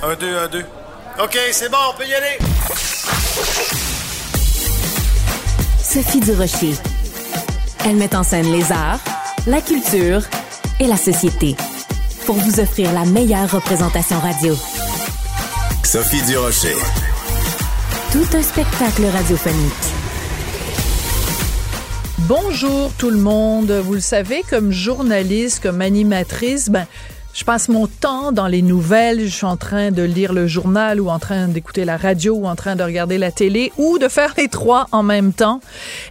Un, deux, un, deux. OK, c'est bon, on peut y aller. Sophie Durocher. Elle met en scène les arts, la culture et la société pour vous offrir la meilleure représentation radio. Sophie Durocher. Tout un spectacle radiophonique. Bonjour tout le monde. Vous le savez, comme journaliste, comme animatrice, ben, je passe mon temps dans les nouvelles. Je suis en train de lire le journal ou en train d'écouter la radio ou en train de regarder la télé ou de faire les trois en même temps.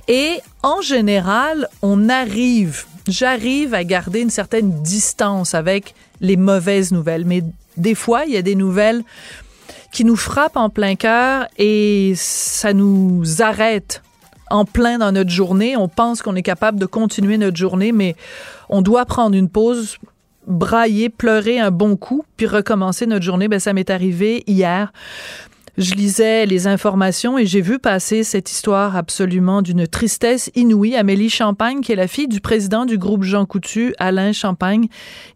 Et en général, on arrive, j'arrive à garder une certaine distance avec les mauvaises nouvelles. Mais des fois, il y a des nouvelles qui nous frappent en plein cœur et ça nous arrête en plein dans notre journée. On pense qu'on est capable de continuer notre journée, mais on doit prendre une pause brailler, pleurer un bon coup, puis recommencer notre journée. Ben, ça m'est arrivé hier. Je lisais les informations et j'ai vu passer cette histoire absolument d'une tristesse inouïe. Amélie Champagne, qui est la fille du président du groupe Jean Coutu, Alain Champagne,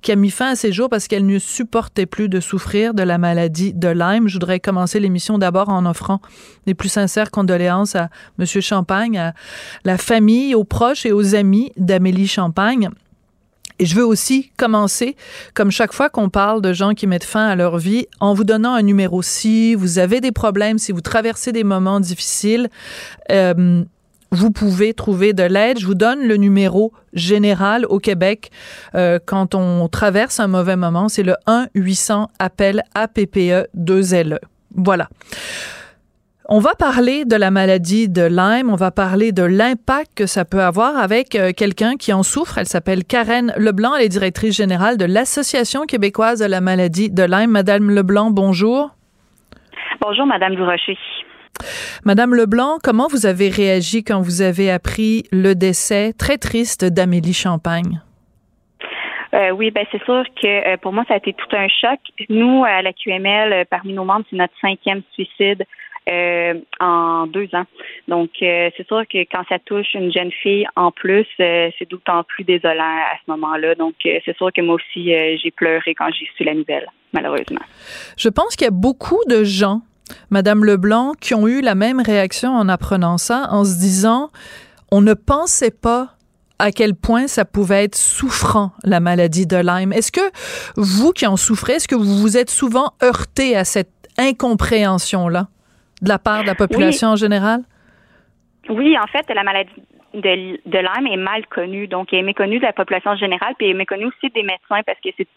qui a mis fin à ses jours parce qu'elle ne supportait plus de souffrir de la maladie de Lyme. Je voudrais commencer l'émission d'abord en offrant les plus sincères condoléances à Monsieur Champagne, à la famille, aux proches et aux amis d'Amélie Champagne. Et je veux aussi commencer, comme chaque fois qu'on parle de gens qui mettent fin à leur vie, en vous donnant un numéro. Si vous avez des problèmes, si vous traversez des moments difficiles, euh, vous pouvez trouver de l'aide. Je vous donne le numéro général au Québec euh, quand on traverse un mauvais moment. C'est le 1-800-APPEL APPE 2LE. Voilà. On va parler de la maladie de Lyme, on va parler de l'impact que ça peut avoir avec euh, quelqu'un qui en souffre. Elle s'appelle Karen Leblanc, elle est directrice générale de l'Association québécoise de la maladie de Lyme. Madame Leblanc, bonjour. Bonjour, Madame Durocher. Madame Leblanc, comment vous avez réagi quand vous avez appris le décès très triste d'Amélie Champagne? Euh, oui, ben c'est sûr que euh, pour moi, ça a été tout un choc. Nous, à la QML, euh, parmi nos membres, c'est notre cinquième suicide euh, en deux ans. Donc, euh, c'est sûr que quand ça touche une jeune fille en plus, euh, c'est d'autant plus désolant à ce moment-là. Donc, c'est sûr que moi aussi, j'ai pleuré quand j'ai su la nouvelle, malheureusement. Je pense qu'il y a beaucoup de gens, Madame Leblanc, qui ont eu la même réaction en apprenant ça, en se disant, on ne pensait pas à quel point ça pouvait être souffrant, la maladie de Lyme. Est-ce que vous qui en souffrez, est-ce que vous vous êtes souvent heurté à cette incompréhension-là? De la part de la population en général? Oui, en fait, la maladie de, de Lyme est mal connue, donc elle est méconnue de la population générale, puis elle est méconnue aussi des médecins parce que c'est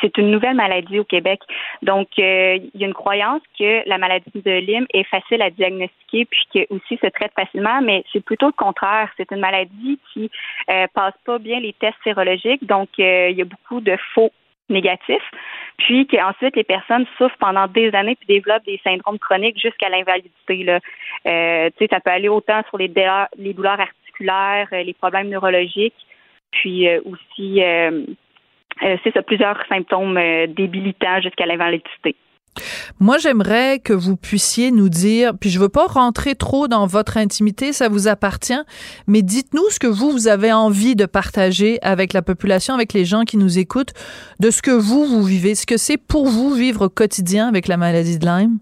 c'est une nouvelle maladie au Québec. Donc, euh, il y a une croyance que la maladie de Lyme est facile à diagnostiquer puis que aussi se traite facilement, mais c'est plutôt le contraire. C'est une maladie qui euh, passe pas bien les tests sérologiques, donc euh, il y a beaucoup de faux négatif, puis qu'ensuite les personnes souffrent pendant des années puis développent des syndromes chroniques jusqu'à l'invalidité. Là. Euh, ça peut aller autant sur les douleurs, articulaires, euh, les problèmes neurologiques, puis euh, aussi euh, c'est ça, plusieurs symptômes débilitants jusqu'à l'invalidité. Moi, j'aimerais que vous puissiez nous dire, puis je veux pas rentrer trop dans votre intimité, ça vous appartient, mais dites-nous ce que vous, vous avez envie de partager avec la population, avec les gens qui nous écoutent, de ce que vous, vous vivez, ce que c'est pour vous vivre au quotidien avec la maladie de Lyme.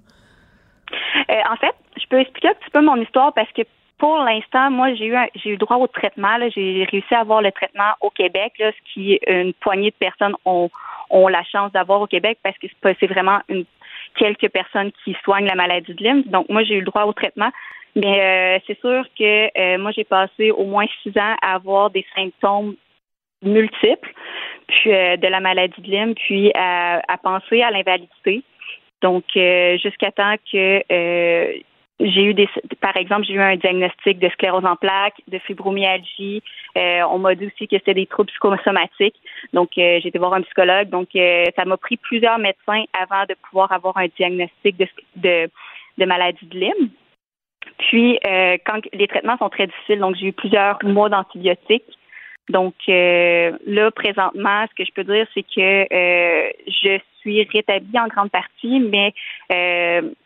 Euh, en fait, je peux expliquer un petit peu mon histoire parce que pour l'instant, moi, j'ai eu j'ai eu droit au traitement. J'ai réussi à avoir le traitement au Québec, ce qui une poignée de personnes ont ont la chance d'avoir au Québec parce que c'est vraiment une quelques personnes qui soignent la maladie de Lyme. Donc, moi, j'ai eu le droit au traitement. Mais euh, c'est sûr que euh, moi, j'ai passé au moins six ans à avoir des symptômes multiples puis euh, de la maladie de Lyme, puis à, penser à l'invalidité. Donc, jusqu'à temps que j'ai eu des, par exemple, j'ai eu un diagnostic de sclérose en plaques, de fibromyalgie. on m'a dit aussi que c'était des troubles psychosomatiques. Donc, j'ai été voir un psychologue. Donc, ça m'a pris plusieurs médecins avant de pouvoir avoir un diagnostic de, de, de maladie de Lyme. Puis, euh, quand les traitements sont très difficiles, donc j'ai eu plusieurs mois d'antibiotiques. Donc euh, là, présentement, ce que je peux dire, c'est que euh, je suis rétablie en grande partie, mais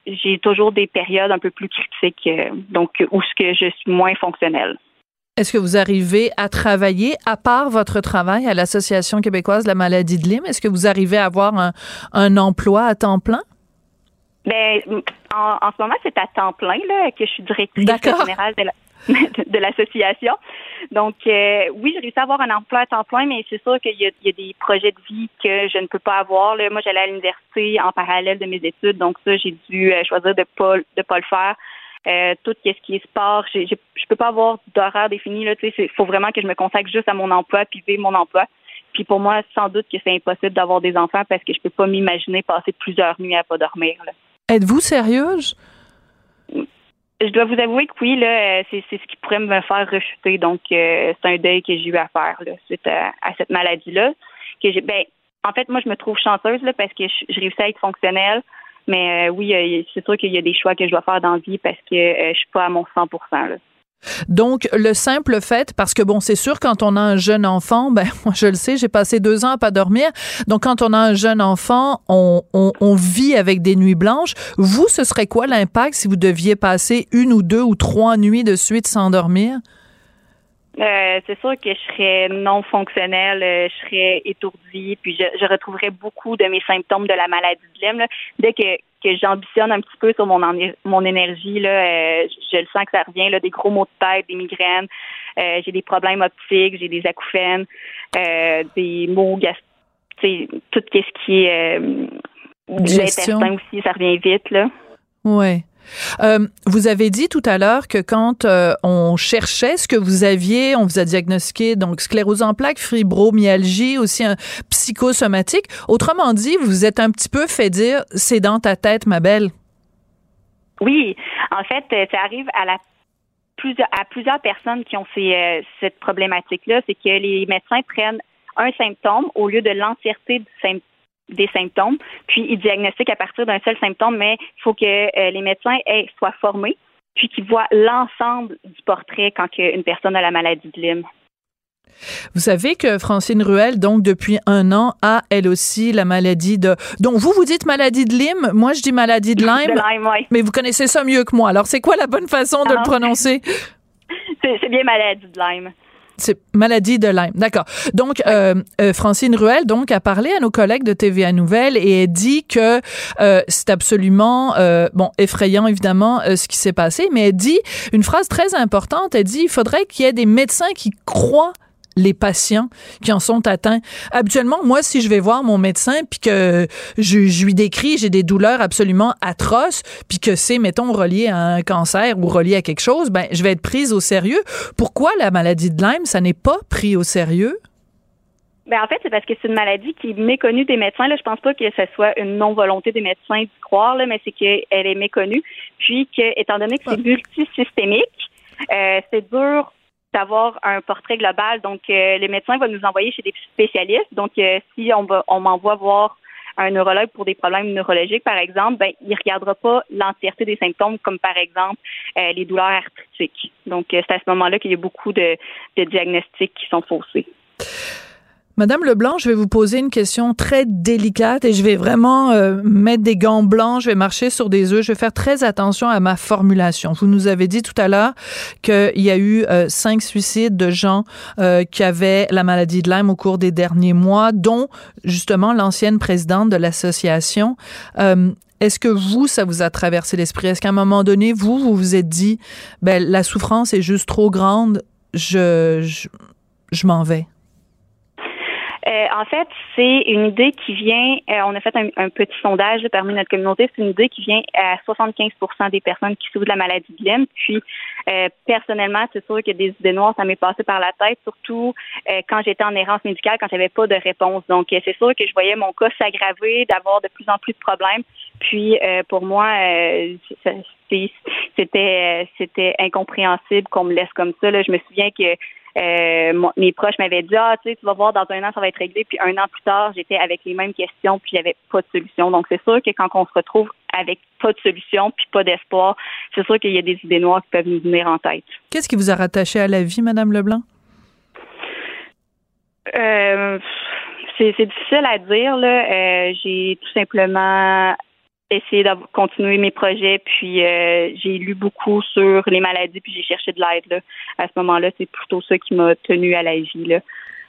j'ai toujours des périodes un peu plus critiques, donc où ce que je suis moins fonctionnelle. Est-ce que vous arrivez à travailler, à part votre travail à l'Association québécoise de la maladie de Lyme, est-ce que vous arrivez à avoir un, un emploi à temps plein? Ben, en, en, ce moment, c'est à temps plein là, que je suis directrice générale de l'association. Donc, euh, oui, j'ai réussi à avoir un emploi à temps plein, mais c'est sûr qu'il y, a des projets de vie que je ne peux pas avoir. Moi, j'allais à l'université en parallèle de mes études, donc ça, j'ai dû euh, choisir de pas de pas le faire. Euh, tout ce qui est sport, je je peux pas avoir d'horaire défini. Il faut vraiment que je me consacre juste à mon emploi puis vivre mon emploi. Puis pour moi, sans doute que c'est impossible d'avoir des enfants parce que je peux pas m'imaginer passer plusieurs nuits à pas dormir. Êtes-vous sérieuse? Je dois vous avouer que oui, là, c'est, ce qui pourrait me faire rechuter. Donc, euh, c'est un deuil que j'ai eu à faire là, suite à, cette maladie-là. Que j'ai, ben, en fait, moi, je me trouve chanceuse là, parce que je, réussis à être fonctionnelle. Mais euh, oui, euh, c'est sûr qu'il y a des choix que je dois faire dans la vie parce que je suis pas à mon 100% là. Donc, le simple fait, parce que bon, c'est sûr, quand on a un jeune enfant, ben, moi, je le sais, j'ai passé deux ans à pas dormir. Donc, quand on a un jeune enfant, on, on, vit avec des nuits blanches. Vous, ce serait quoi l'impact si vous deviez passer une ou deux ou trois nuits de suite sans dormir? Euh, c'est sûr que je serais non fonctionnelle, euh, je serais étourdie, puis je, je, retrouverais beaucoup de mes symptômes de la maladie de Lyme. Dès que, que j'ambitionne un petit peu sur mon, mon énergie, là, euh, je, le sens que ça revient, là, des gros maux de tête, des migraines, j'ai des problèmes optiques, j'ai des acouphènes, des maux gastriques, tout ce qui est l'intestin aussi, ça revient vite. Là. Ouais. Euh, vous avez dit tout à l'heure que quand euh, on cherchait ce que vous aviez, on vous a diagnostiqué donc sclérose en plaques, fibromyalgie, aussi un psychosomatique. Autrement dit, vous êtes un petit peu fait dire c'est dans ta tête, ma belle. Oui, en fait, euh, ça arrive à plusieurs personnes qui ont ces, cette problématique-là, c'est que les médecins prennent un symptôme au lieu de l'entièreté du symptôme des symptômes, puis ils diagnostiquent à partir d'un seul symptôme, mais il faut que euh, les médecins aient, soient formés, puis qu'ils voient l'ensemble du portrait quand une personne a la maladie de Lyme. Vous savez que Francine Ruel, donc depuis un an, a elle aussi la maladie de. Donc vous vous dites maladie de Lyme, moi je dis maladie de Lyme. De Lyme oui. Mais vous connaissez ça mieux que moi. Alors c'est quoi la bonne façon de le prononcer? C'est bien maladie de Lyme c'est maladie de Lyme. D'accord. Donc, euh, euh, Francine Ruel donc a parlé à nos collègues de TVA Nouvelle et a dit que euh, c'est absolument bon effrayant évidemment ce qui s'est passé, mais elle dit une phrase très importante. Elle dit il faudrait qu'il y ait des médecins qui croient les patients qui en sont atteints. Habituellement, moi, si je vais voir mon médecin puis que je, lui décris j'ai des douleurs absolument atroces puis que c'est, mettons, relié à un cancer ou relié à quelque chose, ben, je vais être prise au sérieux. Pourquoi la maladie de Lyme, ça n'est pas pris au sérieux? Ben en fait, c'est parce que c'est une maladie qui est méconnue des médecins. Là, je pense pas que ce soit une non-volonté des médecins d'y croire, là, mais c'est qu'elle est méconnue. Puis que, étant donné que c'est multisystémique, euh, c'est dur d'avoir un portrait global. Donc, euh, les médecins vont nous envoyer chez des spécialistes. Donc, euh, si on, va, on m'envoie voir un neurologue pour des problèmes neurologiques, par exemple, ben, il ne regardera pas l'entièreté des symptômes, comme par exemple euh, les douleurs arthritiques. Donc, c'est à ce moment-là qu'il y a beaucoup de, de diagnostics qui sont faussés. Madame Leblanc, je vais vous poser une question très délicate et je vais vraiment euh, mettre des gants blancs, je vais marcher sur des œufs, je vais faire très attention à ma formulation. Vous nous avez dit tout à l'heure qu'il y a eu euh, cinq suicides de gens euh, qui avaient la maladie de Lyme au cours des derniers mois, dont justement l'ancienne présidente de l'association. Est-ce que vous, ça vous a traversé l'esprit? Est-ce qu'à un moment donné, vous, vous vous êtes dit, ben, la souffrance est juste trop grande, je, je, je m'en vais? Euh, en fait, c'est une idée qui vient, euh, on a fait un, petit sondage parmi notre communauté, c'est une idée qui vient à 75% des personnes qui souffrent de la maladie de Lyme. Puis, euh, personnellement, c'est sûr que des idées noires, ça m'est passé par la tête, surtout quand j'étais en errance médicale, quand j'avais pas de réponse. Donc, c'est sûr que je voyais mon cas s'aggraver, d'avoir de plus en plus de problèmes. Puis, pour moi, c'était c'était incompréhensible qu'on me laisse comme ça. Là. Je me souviens que euh, mes proches m'avaient dit ah tu sais tu vas voir dans un an ça va être réglé. Puis un an plus tard j'étais avec les mêmes questions puis j'avais pas de solution. Donc c'est sûr que quand on se retrouve avec pas de solution puis pas d'espoir c'est sûr qu'il y a des idées noires qui peuvent nous venir en tête. Qu'est-ce qui vous a rattaché à la vie Madame Leblanc? Euh, c'est difficile à dire là. Euh, j'ai tout simplement essayer de continuer mes projets. Puis euh, j'ai lu beaucoup sur les maladies, puis j'ai cherché de l'aide. À ce moment-là, c'est plutôt ça qui m'a tenu à la vie. Là.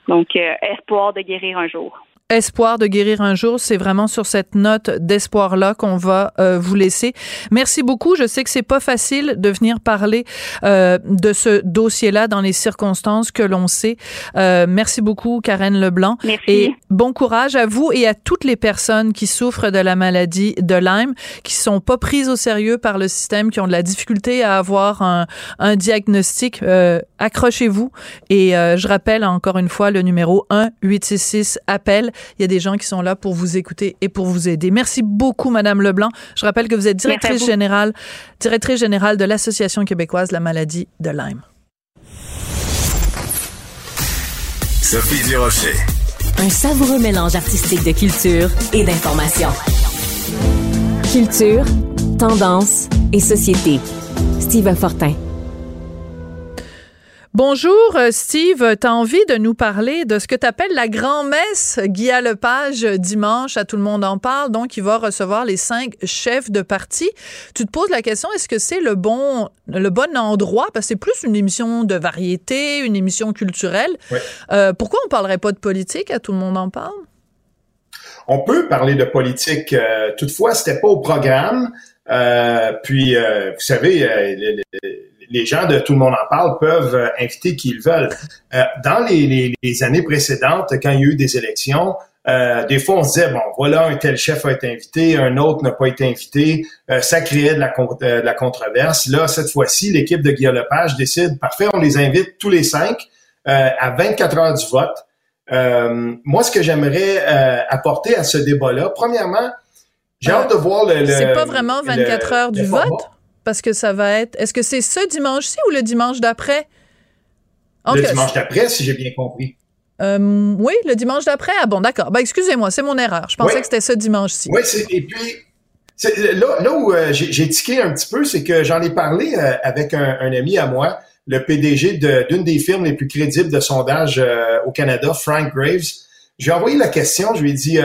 Donc, euh, espoir de guérir un jour espoir de guérir un jour. C'est vraiment sur cette note d'espoir-là qu'on va euh, vous laisser. Merci beaucoup. Je sais que c'est pas facile de venir parler euh, de ce dossier-là dans les circonstances que l'on sait. Euh, merci beaucoup, Karen Leblanc. Merci. Et bon courage à vous et à toutes les personnes qui souffrent de la maladie de Lyme, qui sont pas prises au sérieux par le système, qui ont de la difficulté à avoir un, un diagnostic. accrochez-vous. Et je rappelle encore une fois le numéro 1 866 appel il y a des gens qui sont là pour vous écouter et pour vous aider. Merci beaucoup, Madame Leblanc. Je rappelle que vous êtes directrice générale, directrice générale de l'Association québécoise de la maladie de Lyme. Sophie Durocher. Un savoureux mélange artistique de culture et d'information. Culture, tendance et société. Steve Fortin. Bonjour euh, Steve, tu as envie de nous parler de ce que tu appelles la grand-messe Guy Lepage dimanche, à tout le monde en parle, donc il va recevoir les cinq chefs de parti. Tu te poses la question, est-ce que c'est le bon le bon endroit? Parce que c'est plus une émission de variété, une émission culturelle. Euh, pourquoi on parlerait pas de politique? À tout le monde en parle? On peut parler de politique, euh, toutefois c'était pas au programme. puis vous savez les gens de Tout le monde en parle peuvent euh, inviter qui ils veulent. Euh, dans les, années précédentes, quand il y a eu des élections, euh, des fois, on se disait, bon, voilà, un tel chef a été invité, un autre n'a pas été invité. ça créait de la, la, controverse. Là, cette fois-ci, l'équipe de Guillaume Lepage décide, parfait, on les invite tous les cinq à 24 heures du vote. moi, ce que j'aimerais apporter à ce débat-là, premièrement, j'ai hâte de voir le... C'est pas vraiment 24 heures du vote? Parce que ça va être. Est-ce que c'est ce dimanche-ci ou le dimanche d'après? Le dimanche d'après, si j'ai bien compris. Euh, oui, le dimanche d'après. Ah bon, d'accord. Ben, excusez-moi, c'est mon erreur. Je pensais que c'était ce dimanche-ci. Oui, et puis, là, où euh, j'ai tiqué un petit peu, c'est que j'en ai parlé euh, avec un, ami à moi, le PDG d'une des firmes les plus crédibles de sondage au Canada, Frank Graves. Je lui ai envoyé la question, je lui ai dit,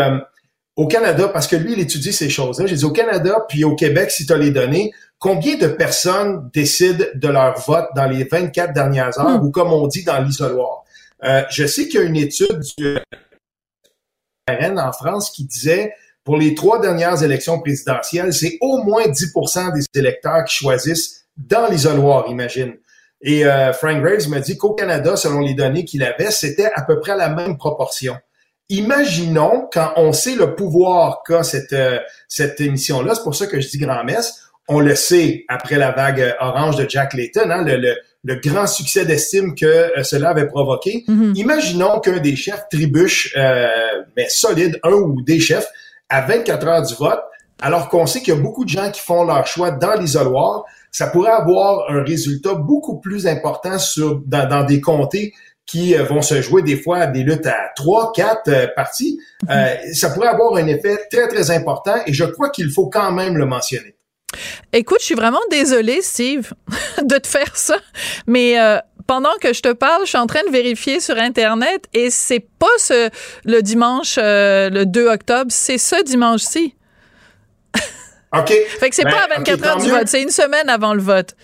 au Canada, parce que lui, il étudie ces choses-là, j'ai dit, au Canada, puis au Québec, si tu as les données, Combien de personnes décident de leur vote dans les 24 dernières heures hmm. ou comme on dit dans l'isoloir? Euh, je sais qu'il y a une étude du RN en France qui disait pour les trois dernières élections présidentielles, c'est au moins 10% des électeurs qui choisissent dans l'isoloir, imagine. Et euh, Frank Graves m'a dit qu'au Canada, selon les données qu'il avait, c'était à peu près la même proportion. Imaginons quand on sait le pouvoir qu'a cette, euh, cette émission-là, c'est pour ça que je dis grand-messe, on le sait après la vague orange de Jack Layton, hein, le, le, grand succès d'estime que euh, cela avait provoqué. Mhm. Imaginons qu'un des chefs trébuche, euh, mais solide, un ou des chefs, à 24 heures du vote, alors qu'on sait qu'il y a beaucoup de gens qui font leur choix dans l'isoloir, ça pourrait avoir un résultat beaucoup plus important sur dans, dans des comtés qui euh, vont se jouer des fois des luttes à trois, quatre euh, parties. Mhm. ça pourrait avoir un effet très, très important et je crois qu'il faut quand même le mentionner. Écoute, je suis vraiment désolée, Steve, de te faire ça, mais euh, pendant que je te parle, je suis en train de vérifier sur Internet et c'est pas ce, le dimanche, euh, le 2 octobre, c'est ce dimanche-ci. OK. fait que c'est pas à 24 heures du vote, c'est une semaine avant le vote.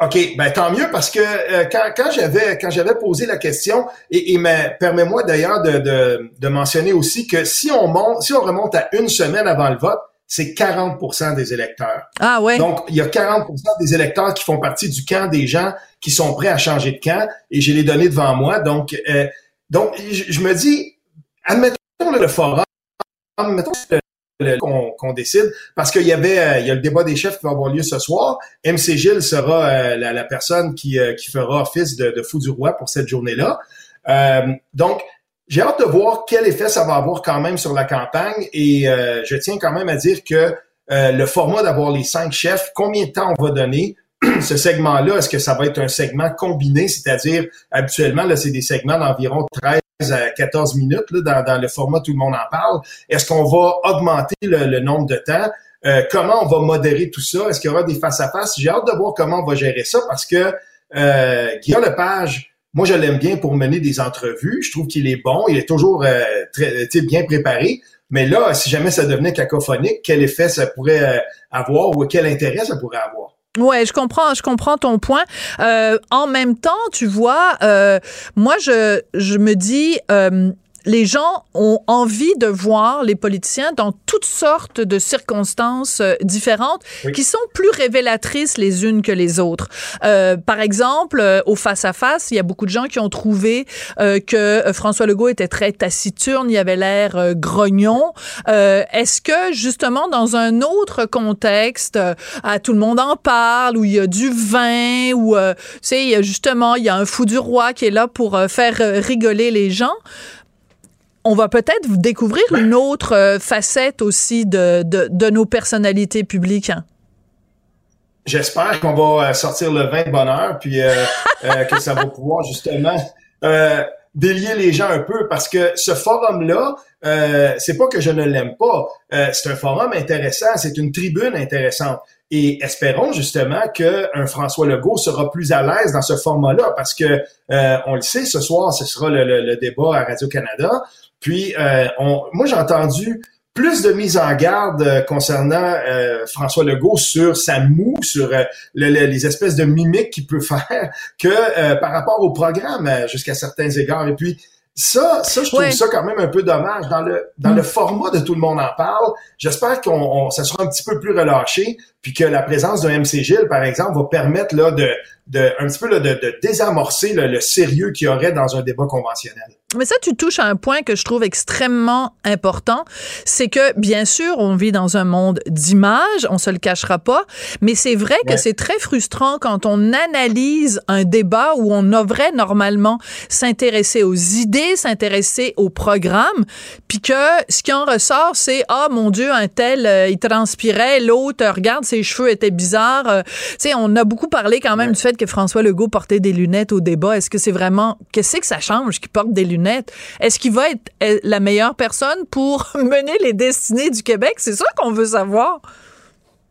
OK, ben tant mieux parce que euh, quand, j'avais quand j'avais posé la question et, permets-moi d'ailleurs de, de, de, mentionner aussi que si on monte si on remonte à une semaine avant le vote, c'est 40% des électeurs. Ah ouais. Donc, il y a 40% des électeurs qui font partie du camp des gens qui sont prêts à changer de camp, et j'ai les données devant moi. Donc, euh, donc, je, je me dis, admettons le forum, admettons le- qu'on décide, parce qu'il y avait, euh, il y a le débat des chefs qui va avoir lieu ce soir. MC Gilles sera euh, la, la personne qui, euh, qui fera office de, de fou du roi pour cette journée-là. Euh, donc, j'ai hâte de voir quel effet ça va avoir quand même sur la campagne et euh, je tiens quand même à dire que euh, le format d'avoir les cinq chefs, combien de temps on va donner ce segment-là, est-ce que ça va être un segment combiné, c'est-à-dire habituellement là c'est des segments d'environ 13 à 14 minutes là, dans, dans le format tout le monde en parle. Est-ce qu'on va augmenter le, le nombre de temps? Euh, Comment on va modérer tout ça? Est-ce qu'il y aura des face à face J'ai hâte de voir comment on va gérer ça parce que euh, Guillaume Lepage moi, je l'aime bien pour mener des entrevues. Je trouve qu'il est bon. Il est toujours euh, très, bien préparé. Mais là, si jamais ça devenait cacophonique, quel effet ça pourrait euh, avoir ou quel intérêt ça pourrait avoir? Ouais, je comprends, je comprends ton point. Euh, en même temps, tu vois, euh, moi je je me dis. euh, les gens ont envie de voir les politiciens dans toutes sortes de circonstances euh, différentes Oui. qui sont plus révélatrices les unes que les autres. Euh, par exemple, euh, au face-à-face, il y a beaucoup de gens qui ont trouvé euh, que François Legault était très taciturne, il avait l'air grognon. Euh, Est-ce que, justement, dans un autre contexte, à tout le monde en parle, où il y a du vin, où, tu sais, il y a justement, il y a un fou du roi qui est là pour faire rigoler les gens, on va peut-être découvrir une autre euh, facette aussi de, de, de nos personnalités publiques. hein. J'espère qu'on va euh, sortir le vin de bonheur, puis euh, euh, que ça va pouvoir justement délier les gens un peu, parce que ce forum-là, euh, c'est pas que je ne l'aime pas, euh, c'est un forum intéressant, c'est une tribune intéressante. Et espérons justement que un François Legault sera plus à l'aise dans ce format-là, parce que euh, on le sait, ce soir, ce sera le, le- le débat à Radio Canada. Puis, euh, on, moi, j'ai entendu plus de mise en garde euh, concernant euh, François Legault sur sa moue, sur euh, le- le- les espèces de mimiques qu'il peut faire, que euh, par rapport au programme euh, jusqu'à certains égards. Et puis ça, ça je trouve Ouais. ça quand même un peu dommage dans le dans le format de tout le monde en parle. J'espère qu'on on- ça sera un petit peu plus relâché, puis que la présence d'un MC Gilles, par exemple, va permettre là de, de un petit peu là, de, de désamorcer le, le sérieux qu'il y aurait dans un débat conventionnel. Mais ça, tu touches à un point que je trouve extrêmement important. C'est que, bien sûr, on vit dans un monde d'images, on se le cachera pas, mais c'est vrai que c'est très frustrant quand on analyse un débat où on devrait normalement s'intéresser aux idées, s'intéresser au programme, puis que ce qui en ressort, c'est « Ah, mon Dieu, un tel, euh, il transpirait, l'autre, regarde, ses cheveux étaient bizarres. Euh, tu sais, on a beaucoup parlé quand même du fait que François Legault portait des lunettes au débat. Est-ce que c'est vraiment... Qu'est-ce que ça change qu'il porte des lunettes? Est-ce qu'il va être la meilleure personne pour mener les destinées du Québec? C'est ça qu'on veut savoir.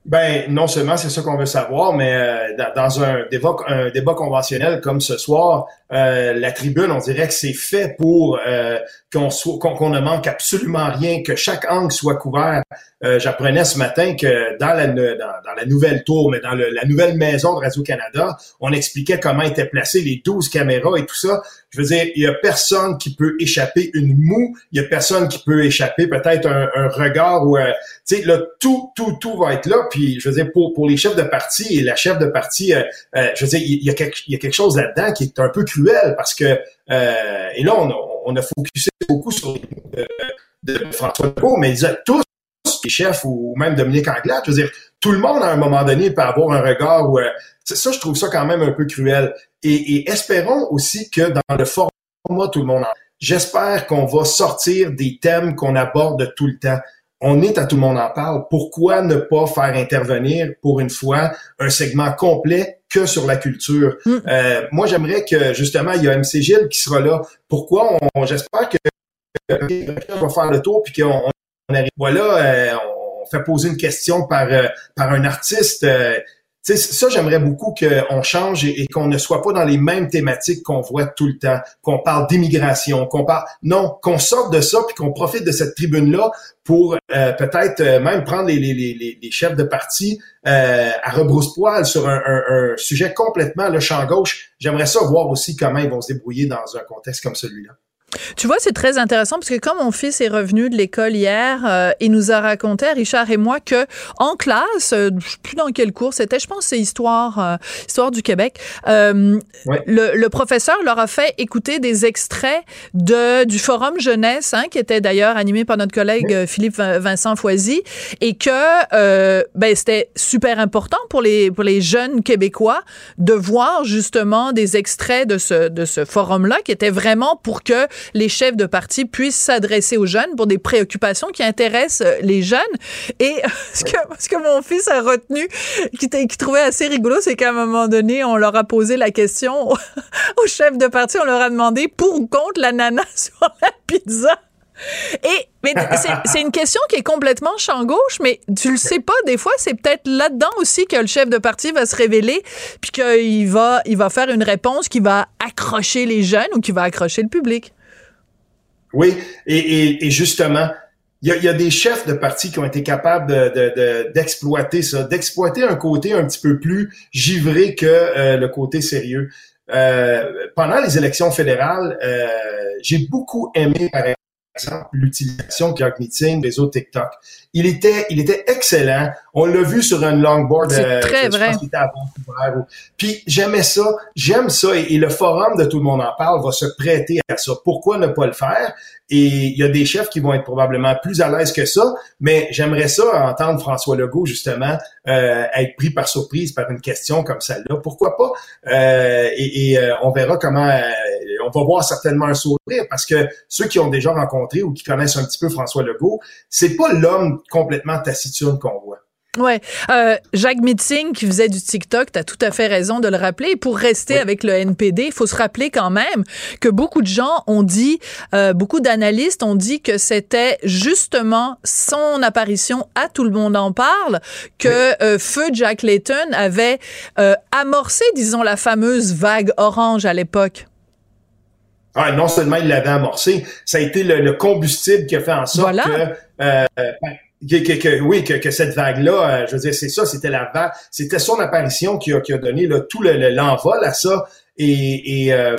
Ben, non seulement c'est ça qu'on veut savoir, mais euh, dans, dans un débat, un débat conventionnel comme ce soir, euh, la tribune, on dirait que c'est fait pour euh, qu'on ne manque absolument rien, que chaque angle soit couvert. Euh, J'apprenais ce matin que dans la, dans, la nouvelle tour, mais dans la nouvelle maison de Radio-Canada, on expliquait comment étaient placées les 12 caméras et tout ça. Je veux dire, il y a personne qui peut échapper une moue, il y a personne qui peut échapper peut-être un, un regard ou un, tu sais, là, tout, tout, tout va être là. Puis, je veux dire, pour, pour les chefs de parti et la chef de parti, euh, euh, je veux dire, il y a quelque, il y a quelque chose là-dedans qui est un peu cruel parce que, euh, et là, on a, on a focusé beaucoup sur les de, de François Legault, mais ils tous les chefs ou même Dominique Anglade, je veux dire, tout le monde à un moment donné peut avoir un regard où, euh, ça, je trouve ça quand même un peu cruel. Et, et espérons aussi que dans le format tout le monde en j'espère qu'on va sortir des thèmes qu'on aborde tout le temps. On est à tout le monde en parle. Pourquoi ne pas faire intervenir pour une fois un segment complet que sur la culture? Euh, moi, j'aimerais que justement, il y a MC Gilles qui sera là. Pourquoi? On, j'espère que on va faire le tour puis qu'on on arrive. Voilà, euh, on fait poser une question par, euh, par un artiste. Ça, j'aimerais beaucoup qu'on change et, qu'on ne soit pas dans les mêmes thématiques qu'on voit tout le temps, qu'on parle d'immigration, qu'on parle... Non, qu'on sorte de ça puis qu'on profite de cette tribune-là pour euh, peut-être euh, même prendre les, les, les, les- chefs de parti euh, à rebrousse-poil sur un, un- un sujet complètement le champ gauche. J'aimerais ça voir aussi comment ils vont se débrouiller dans un contexte comme celui-là. Tu vois, c'est très intéressant parce que comme mon fils est revenu de l'école hier, euh, il nous a raconté, Richard et moi, que en classe, euh, je sais plus dans quel cours c'était, je pense c'est histoire, euh, histoire du Québec. Euh, le, le professeur leur a fait écouter des extraits de du forum jeunesse, hein, qui était d'ailleurs animé par notre collègue euh, Philippe Vin- Vincent Foisy, et que euh, ben c'était super important pour les pour les jeunes québécois de voir justement des extraits de ce de ce forum là qui était vraiment pour que les chefs de parti puissent s'adresser aux jeunes pour des préoccupations qui intéressent euh, les jeunes. Et ce que, ce que mon fils a retenu, qui, trouvait assez rigolo, c'est qu'à un moment donné, on leur a posé la question aux, chefs de parti, on leur a demandé pour ou contre l'ananas sur la pizza. Et mais c'est une question qui est complètement champ gauche, mais tu le sais pas. Des fois, c'est peut-être là-dedans aussi que le chef de parti va se révéler, puis qu'il va, il va faire une réponse qui va accrocher les jeunes ou qui va accrocher le public. Oui, et, et, et justement, il y a, y a des chefs de parti qui ont été capables de- de- de- d'exploiter ça, d'exploiter un côté un petit peu plus givré que euh, le côté sérieux. Euh, pendant les élections fédérales, euh, j'ai beaucoup aimé, par exemple, l'utilisation de Clark Meeting, des autres TikTok. Il était, il était excellent. On l'a vu sur un longboard. C'est euh, très vrai. Puis j'aimais ça, j'aime ça, et, et le forum de Tout le monde en parle va se prêter à ça. Pourquoi ne pas le faire? Et il y a des chefs qui vont être probablement plus à l'aise que ça, mais j'aimerais ça entendre François Legault, justement, euh, être pris par surprise par une question comme celle-là. Pourquoi pas? Euh, et et, euh, on verra comment... euh, on va voir certainement un sourire, parce que ceux qui ont déjà rencontré ou qui connaissent un petit peu François Legault, c'est pas l'homme complètement taciturne qu'on voit. Ouais, euh, Jacques Mitzing qui faisait du TikTok, t'as tout à fait raison de le rappeler. Et pour rester avec le NPD, il faut se rappeler quand même que beaucoup de gens ont dit, euh, beaucoup d'analystes ont dit que c'était justement son apparition à tout le monde en parle que euh, feu Jack Layton avait euh, amorcé, disons, la fameuse vague orange à l'époque. Ah, non seulement il l'avait amorcé, ça a été le, le combustible qui a fait en sorte Voilà. que, euh, que, que- oui, que, que cette vague-là, euh, je veux dire, c'est ça, c'était la vague, c'était son apparition qui a, qui a donné là, tout le- le- l'envol à ça. Et, et euh,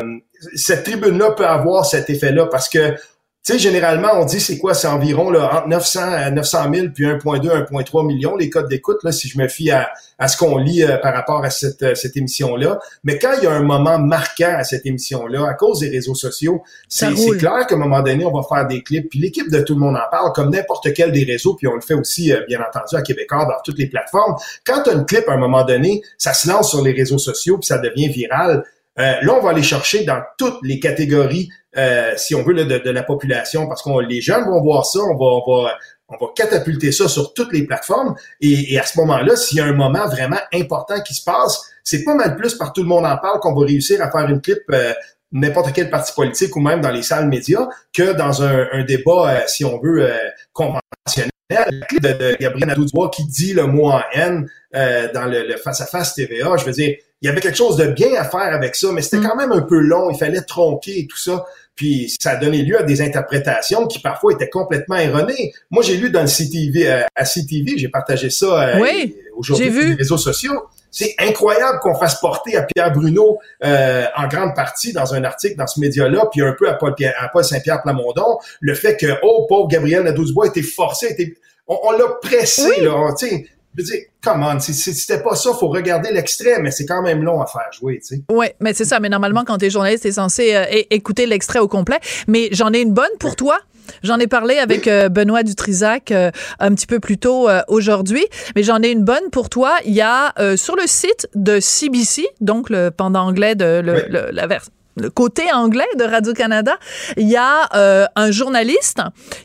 cette tribune-là peut avoir cet effet-là parce que sais, généralement, on dit c'est quoi? C'est environ là, entre 900 à 900 000 puis 1,2, 1,3 millions les codes d'écoute, là, si je me fie à, à ce qu'on lit euh, par rapport à cette, euh, cette émission-là. Mais quand il y a un moment marquant à cette émission-là, à cause des réseaux sociaux, c'est clair qu'à un moment donné, on va faire des clips. Puis l'équipe de Tout le monde en parle, comme n'importe quel des réseaux, puis on le fait aussi, euh, bien entendu, à Québécois, dans toutes les plateformes. Quand tu as un clip, à un moment donné, ça se lance sur les réseaux sociaux, puis ça devient viral. Euh, là, on va aller chercher dans toutes les catégories, euh, si on veut, là, de, de la population, parce que les jeunes vont voir ça, on va, on va, on va catapulter ça sur toutes les plateformes. Et, et à ce moment-là, s'il y a un moment vraiment important qui se passe, c'est pas mal plus par tout le monde en parle qu'on va réussir à faire une clip euh, n'importe quel parti politique ou même dans les salles médias que dans un, un débat, euh, si on veut, euh, conventionnel. La clip de, de Gabriel Nadeau-Dubois qui dit le mot en haine euh, dans le, le face-à-face TVA, je veux dire, il y avait quelque chose de bien à faire avec ça, mais c'était quand même un peu long, il fallait tronquer et tout ça. Puis ça a donné lieu à des interprétations qui parfois étaient complètement erronées. Moi, j'ai lu dans le CTV, euh, à CTV, j'ai partagé ça euh, Oui, aujourd'hui sur les réseaux sociaux. C'est incroyable qu'on fasse porter à Pierre Bruno euh, en grande partie dans un article dans ce média-là, puis un peu à Paul, Pierre- à Paul Saint-Pierre Plamondon, le fait que oh pauvre Gabriel Nadeau-Dubois était forcé, était, on, on l'a pressé Oui. là, tu sais. Je veux dire, comment, si si c'était pas ça, faut regarder l'extrait, mais c'est quand même long à faire jouer, tu sais. Oui, mais c'est ça. Mais normalement, quand tu es journaliste, tu es censé euh, écouter l'extrait au complet. Mais j'en ai une bonne pour toi. J'en ai parlé avec euh, Benoît Dutrisac euh, un petit peu plus tôt euh, aujourd'hui, mais j'en ai une bonne pour toi. Il y a sur le site de CBC, donc le pendant anglais de le, Oui. le- la vers- le côté anglais de Radio-Canada, il y a euh, un journaliste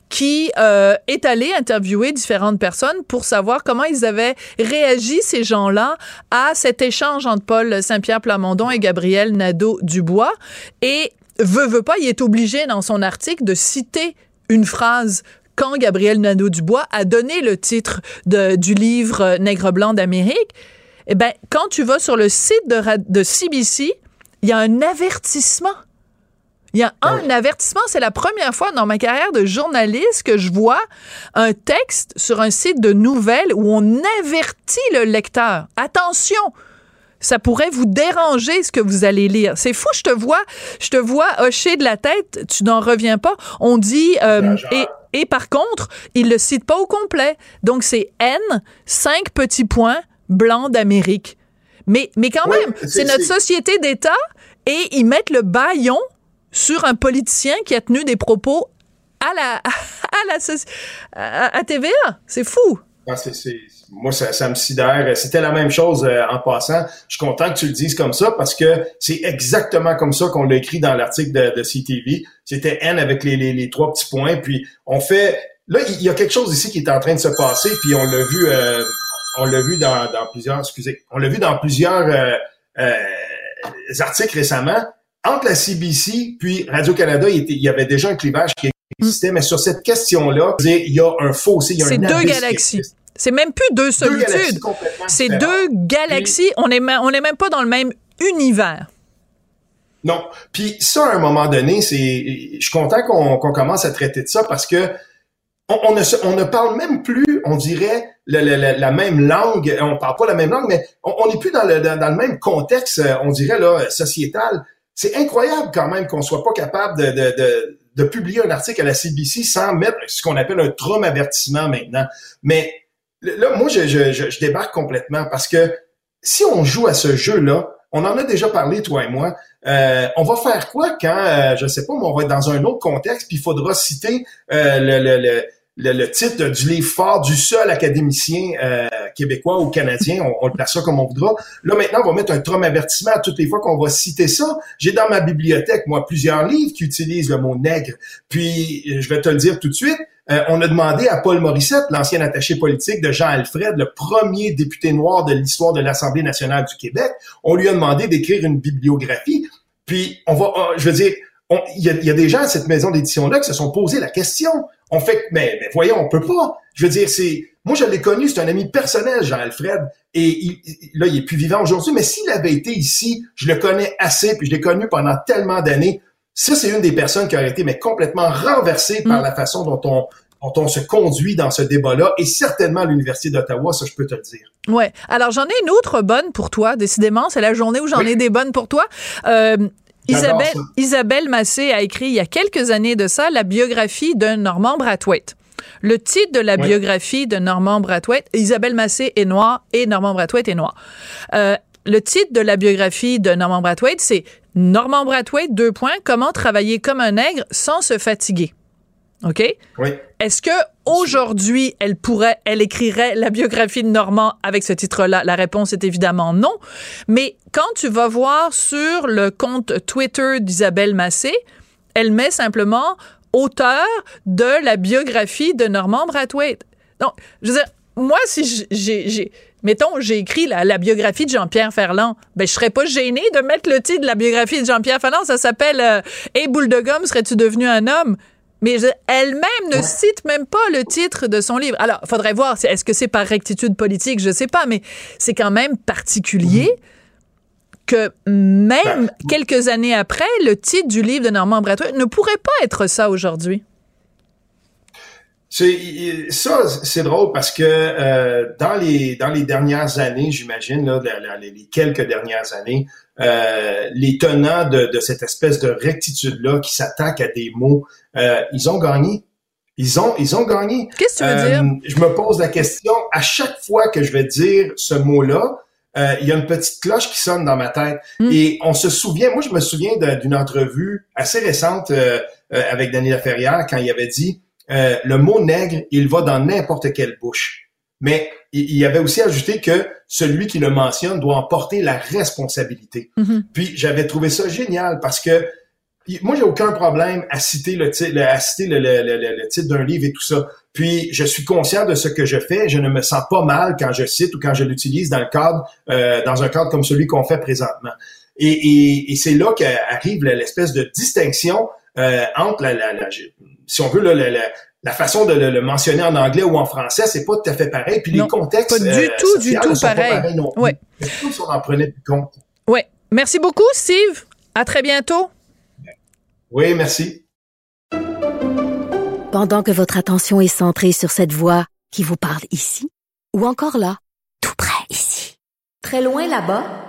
qui euh, est allé interviewer différentes personnes pour savoir comment ils avaient réagi, ces gens-là, à cet échange entre Paul Saint-Pierre Plamondon et Gabriel Nadeau-Dubois. Et veut, veut pas, il est obligé dans son article de citer une phrase quand Gabriel Nadeau-Dubois a donné le titre de- du livre euh, Nègre blanc d'Amérique. Eh ben, quand tu vas sur le site de, de CBC, il y a un avertissement. Il y a un avertissement. C'est la première fois dans ma carrière de journaliste que je vois un texte sur un site de nouvelles où on avertit le lecteur. Attention, ça pourrait vous déranger ce que vous allez lire. C'est fou, je te vois, je te vois hocher de la tête, tu n'en reviens pas. On dit euh, et et par contre, il le cite pas au complet. Donc c'est N, cinq petits points, blanc d'Amérique. Mais, mais quand même, c'est notre société d'État et ils mettent le baillon sur un politicien qui a tenu des propos à la, à la à, TVA. C'est fou. Ah, moi, ça, me sidère. C'était la même chose euh, en passant. Je suis content que tu le dises comme ça parce que c'est exactement comme ça qu'on l'a écrit dans l'article de, de, CTV. C'était N avec les, les, les, trois petits points. Puis on fait... Là, il y a quelque chose ici qui est en train de se passer. Puis on l'a vu... Euh, on l'a vu dans, dans, plusieurs... Excusez. On l'a vu dans plusieurs euh, euh articles récemment. Entre la CBC puis Radio-Canada, il, il, y avait déjà un clivage qui existait. Mais sur cette question-là, il y a un fossé. C'est deux galaxies. C'est même plus deux solitudes. C'est deux galaxies. On n'est on est même pas dans le même univers. Non. Puis ça, à un moment donné, c'est, je suis content qu'on commence à traiter de ça parce que on, ne, on ne parle même plus, on dirait, la, même langue. On parle pas la même langue, mais on n'est plus dans le, dans, le même contexte, on dirait, là, sociétal. C'est incroyable quand même qu'on soit pas capable de, de, de, de, publier un article à la CBC sans mettre ce qu'on appelle un trauma avertissement maintenant. Mais là, moi, je, je, je, débarque complètement parce que si on joue à ce jeu-là, on en a déjà parlé, toi et moi. Euh, on va faire quoi quand, euh, je sais pas, mais on va être dans un autre contexte, puis il faudra citer euh, le, le, le, le, titre du livre fort du seul académicien euh, québécois ou canadien, on, le place ça comme on voudra. Là, maintenant, on va mettre un trauma avertissement à toutes les fois qu'on va citer ça. J'ai dans ma bibliothèque, moi, plusieurs livres qui utilisent le mot nègre. Puis, je vais te le dire tout de suite, euh, on a demandé à Paul Morissette, l'ancien attaché politique de Jean Alfred, le premier député noir de l'histoire de l'Assemblée nationale du Québec, on lui a demandé d'écrire une bibliographie. Puis, on va, euh, je veux dire, il y, a, des gens à cette maison d'édition-là qui se sont posé la question. On fait, mais, mais voyons, on peut pas. Je veux dire, c'est, moi je l'ai connu, c'est un ami personnel, Jean-Alfred, et il, là il est plus vivant aujourd'hui. Mais s'il avait été ici, je le connais assez, puis je l'ai connu pendant tellement d'années. Ça, c'est une des personnes qui a été mais complètement renversée par mm. la façon dont on, dont on se conduit dans ce débat-là, et certainement l'Université d'Ottawa, ça je peux te le dire. Ouais. Alors j'en ai une autre bonne pour toi, décidément, c'est la journée où j'en ai des bonnes pour toi. Euh, Isabelle, Isabelle Massé a écrit il y a quelques années de ça la biographie de Norman Brathwaite. Le titre de la biographie de Norman Brathwaite, Isabelle Massé est noire et Norman Brathwaite est noir. Euh, le titre de la biographie de Norman Brathwaite, c'est Norman Brathwaite, deux points, comment travailler comme un nègre sans se fatiguer? OK? Oui. Est-ce que aujourd'hui, elle pourrait, elle écrirait la biographie de Normand avec ce titre-là? La réponse est évidemment non. Mais quand tu vas voir sur le compte Twitter d'Isabelle Massé, elle met simplement auteur de la biographie de Normand Brathwaite. Donc, je veux dire, moi, si j'ai, mettons, j'ai écrit la, biographie de Jean-Pierre Ferland, ben je serais pas gênée de mettre le titre de la biographie de Jean-Pierre Ferland. Ça s'appelle euh, Et boule de gomme, serais-tu devenu un homme? Mais elle-même ne cite même pas le titre de son livre. Alors, faudrait voir, est-ce que c'est par rectitude politique, je sais pas, mais c'est quand même particulier que même ben, quelques années après, le titre du livre de Normand Bratois ne pourrait pas être ça aujourd'hui. Ça, c'est drôle parce que euh, dans les dans les dernières années, j'imagine là, les quelques dernières années, euh, les tenants de, de, cette espèce de rectitude là qui s'attaquent à des mots, euh, ils ont gagné. Ils ont ils ont gagné. Qu'est-ce que tu veux dire? Je me pose la question à chaque fois que je vais dire ce mot-là. il y a une petite cloche qui sonne dans ma tête. Hmm. Et on se souvient, moi je me souviens d'une entrevue assez récente avec Daniel Ferrière quand il avait dit euh, le mot nègre, il va dans n'importe quelle bouche. Mais il y avait aussi ajouté que celui qui le mentionne doit en porter la responsabilité. Mm-hmm. Puis j'avais trouvé ça génial parce que moi j'ai aucun problème à citer le titre, à citer le, titre d'un livre et tout ça. Puis je suis conscient de ce que je fais. Je ne me sens pas mal quand je cite ou quand je l'utilise dans le cadre, euh, dans un cadre comme celui qu'on fait présentement. Et, c'est là qu'arrive l'espèce de distinction euh, entre la, si on veut, la, façon de le, mentionner en anglais ou en français, c'est pas tout à fait pareil. Puis les contextes. Pas du euh, tout, du tout pareil. non ouais. Si on en prenait plus compte. Oui. Merci beaucoup, Steve. À très bientôt. Oui, merci. Pendant que votre attention est centrée sur cette voix qui vous parle ici, ou encore là, tout près ici, très loin là-bas,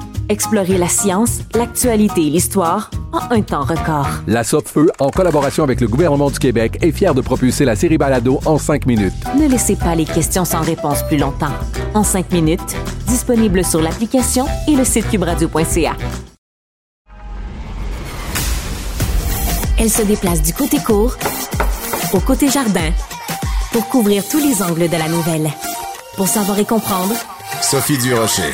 Explorez la science, l'actualité et l'histoire en un temps record. La Feu, en collaboration avec le gouvernement du Québec, est fière de propulser la série Balado en 5 minutes. Ne laissez pas les questions sans réponse plus longtemps. En 5 minutes, disponible sur l'application et le site cubradio.ca. Elle se déplace du côté court au côté jardin pour couvrir tous les angles de la nouvelle. Pour savoir et comprendre, Sophie Durocher.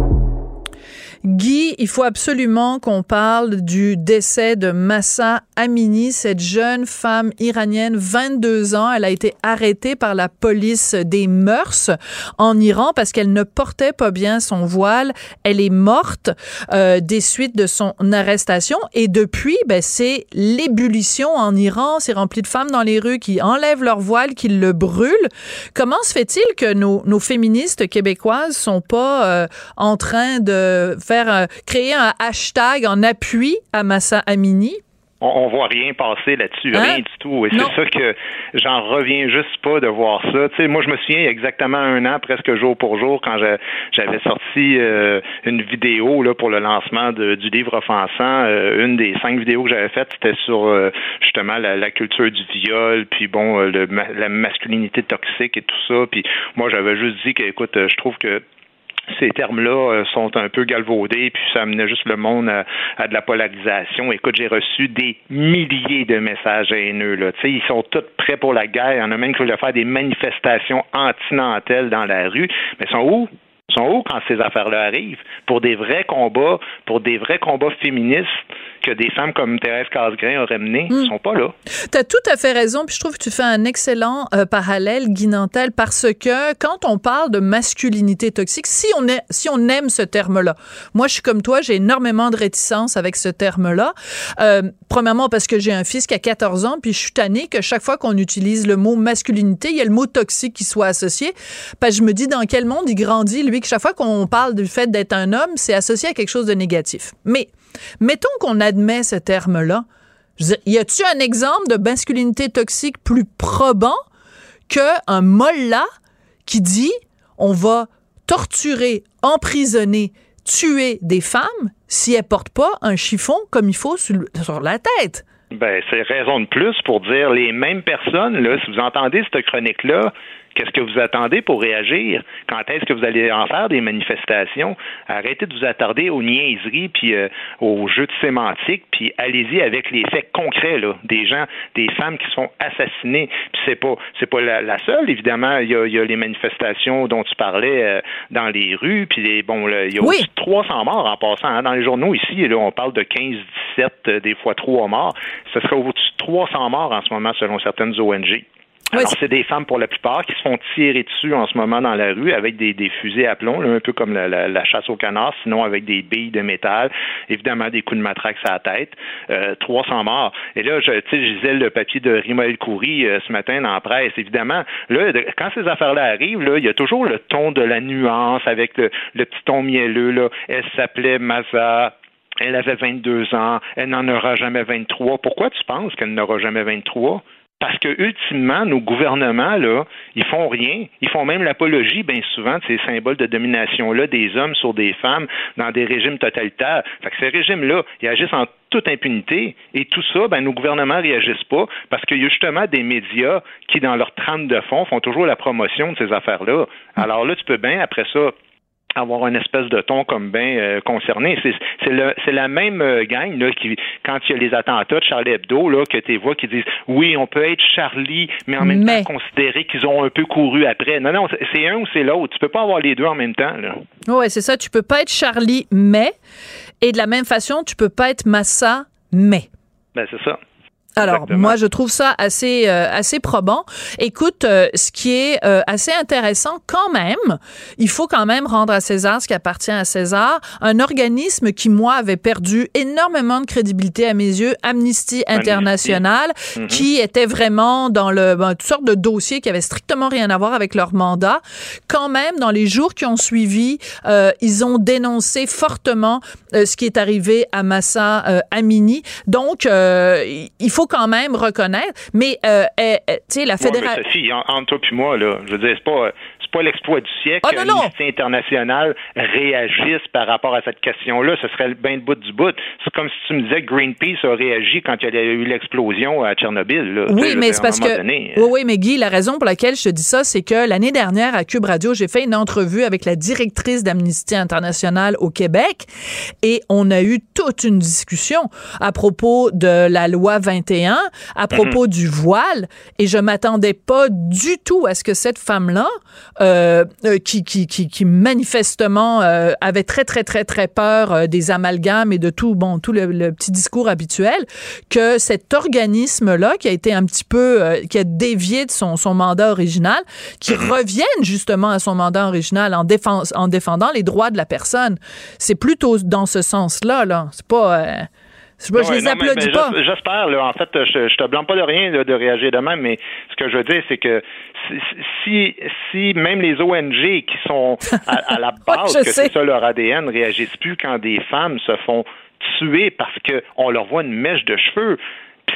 Guy, il faut absolument qu'on parle du décès de Massa Amini, cette jeune femme iranienne, 22 ans. Elle a été arrêtée par la police des mœurs en Iran parce qu'elle ne portait pas bien son voile. Elle est morte euh, des suites de son arrestation. Et depuis, ben, c'est l'ébullition en Iran. C'est rempli de femmes dans les rues qui enlèvent leur voile, qui le brûlent. Comment se fait-il que nos, nos féministes québécoises sont pas euh, en train de créer un hashtag en appui à Massa Amini? On, voit rien passer là-dessus, Hein? rien du tout. Et c'est ça que j'en reviens juste pas de voir ça. Tu sais, moi, je me souviens il y a exactement un an, presque jour pour jour, quand j'avais sorti euh, une vidéo là pour le lancement de- du livre offensant. Euh, une des cinq vidéos que j'avais faites, c'était sur euh, justement la, la culture du viol, puis bon, le ma- la masculinité toxique et tout ça. Puis moi, j'avais juste dit que, écoute, je trouve que ces termes-là euh, sont un peu galvaudés, puis ça amenait juste le monde à, de la polarisation. Écoute, j'ai reçu des milliers de messages haineux. Là. Ils sont tous prêts pour la guerre. Il y en a même qui veulent faire des manifestations anti-Nantel dans la rue. Mais ils sont où? Sont où quand ces affaires-là arrivent? Pour des vrais combats, pour des vrais combats féministes que des femmes comme Thérèse Casgrain auraient menés, ils sont pas là. Tu as tout à fait raison, puis je trouve que tu fais un excellent euh, parallèle, Guy Nantel, parce que quand on parle de masculinité toxique, si on, est, si on aime ce terme-là, moi je suis comme toi, j'ai énormément de réticence avec ce terme-là. Euh, premièrement parce que j'ai un fils qui a 14 ans, puis je suis tannée que chaque fois qu'on utilise le mot masculinité, il y a le mot toxique qui soit associé, parce que je me dis dans quel monde il grandit, lui, que chaque fois qu'on parle du fait d'être un homme, c'est associé à quelque chose de négatif. Mais mettons qu'on admet ce terme-là. Y a-tu un exemple de masculinité toxique plus probant qu'un mollah qui dit on va torturer, emprisonner, tuer des femmes si elles portent pas un chiffon comme il faut sur la tête? Ben, c'est raison de plus pour dire les mêmes personnes, là, si vous entendez cette chronique-là, qu'est-ce que vous attendez pour réagir? Quand est-ce que vous allez en faire des manifestations? Arrêtez de vous attarder aux niaiseries puis euh, aux jeux de sémantique, puis allez-y avec les faits concrets, là. Des gens, des femmes qui sont assassinées. Puis c'est pas c'est pas la, la seule, évidemment. Il y, a, il y a les manifestations dont tu parlais euh, dans les rues, puis les, bon, là, il y a Oui. aussi 300 morts en passant. hein. Dans les journaux ici, là, on parle de 15, 17, euh, des fois 3 morts. Ce serait au-dessus de 300 morts en ce moment selon certaines ONG. Alors, c'est des femmes pour la plupart qui se font tirer dessus en ce moment dans la rue avec des, des fusées à plomb, là, un peu comme la, la- la chasse au canard, sinon avec des billes de métal, évidemment des coups de matraque à la tête, euh, 300 morts. Et là, je, tu sais, je lisais le papier de Rimaël Coury euh, ce matin dans la presse. Évidemment, là, de- quand ces affaires-là arrivent, là, il y a toujours le ton de la nuance avec le, le petit ton mielleux. Là. Elle s'appelait Maza. Elle avait 22 ans. Elle n'en aura jamais 23. Pourquoi tu penses qu'elle n'aura jamais 23? Parce que ultimement, nos gouvernements, là, ils font rien. Ils font même l'apologie, bien souvent, de ces symboles de domination-là des hommes sur des femmes dans des régimes totalitaires. Fait que ces régimes-là, ils agissent en toute impunité. Et tout ça, ben, nos gouvernements réagissent pas parce qu'il y a justement des médias qui, dans leur trame de fond, font toujours la promotion de ces affaires-là. Alors là, tu peux bien, après ça, avoir une espèce de ton comme bien euh, concerné. C'est la même euh, gang là, qui, quand il y a les attentats de Charlie Hebdo, là, que tu vois qui disent oui, on peut être Charlie, mais en même temps considérer qu'ils ont un peu couru après. Non, non, c'est un ou c'est l'autre. Tu peux pas avoir les deux en même temps. Oui, c'est ça. Tu peux pas être Charlie, mais et de la même façon, tu peux pas être Massa, mais. Ben, c'est ça. Alors moi je trouve ça assez euh, assez probant. Écoute, euh, ce qui est euh, assez intéressant quand même, il faut quand même rendre à César ce qui appartient à César. Un organisme qui moi avait perdu énormément de crédibilité à mes yeux, Amnesty International, mhm. qui était vraiment dans le ben, toutes sortes de dossiers qui avaient strictement rien à voir avec leur mandat. Quand même, dans les jours qui ont suivi, ils ont dénoncé fortement ce qui est arrivé à Massa Amini. Donc il faut quand même reconnaître. Mais, euh, euh, tu sais, la fédération. Sophie, entre toi et moi, là, je veux dire, c'est pas, pas l'exploit du siècle oh, que l'Amnesty internationale réagisse par rapport à cette question-là. Ce serait le bain de bout du bout. C'est comme si tu me disais que Greenpeace a réagi quand il y a eu l'explosion à Tchernobyl. Oui, mais c'est parce que. Donné, oui, oui, mais Guy, la raison pour laquelle je te dis ça, c'est que l'année dernière à Cube Radio, j'ai fait une entrevue avec la directrice d'Amnesty International au Québec et on a eu toute une discussion à propos de la loi 21 à propos du voile et je m'attendais pas du tout à ce que cette femme-là, euh, euh, qui, qui, qui, qui, manifestement euh, avait très, très, très, très peur des amalgames et de tout, bon, tout le, petit discours habituel, que cet organisme-là, qui a été un petit peu, qui a dévié de son, son mandat original, qui revienne justement à son mandat original en, défense, en défendant les droits de la personne. C'est plutôt dans ce sens-là, là. C'est pas je, les applaudis pas. J'espère, en fait, je, je te blâme pas de rien de réagir de même, mais ce que je veux dire, c'est que si, si même les ONG qui sont à, la base, que c'est ça leur ADN, réagissent plus quand des femmes se font tuer parce qu'on leur voit une mèche de cheveux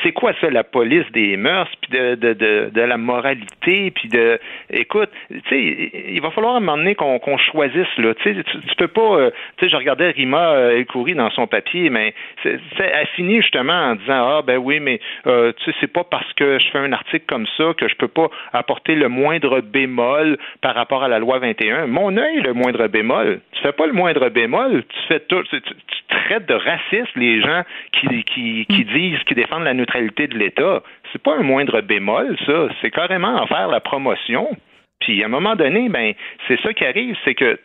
c'est quoi ça, la police des mœurs, puis de, de, de, la moralité, puis de... Écoute, tu sais, il va falloir à un moment donné qu'on choisisse, là. Tu tu peux pas... Euh, tu sais, je regardais Rima euh, Elkouri dans son papier, mais elle finit justement en disant, ah, ben oui, mais euh, tu sais, c'est pas parce que je fais un article comme ça que je peux pas apporter le moindre bémol par rapport à la loi 21. Mon œil, le moindre bémol. Tu fais pas le moindre bémol, tu fais tout... Tu, traites de racistes les gens qui, qui, qui disent, qui défendent la neutralité de l'État. C'est pas un moindre bémol, ça. C'est carrément en faire la promotion. Puis à un moment donné, ben, c'est ça qui arrive, c'est que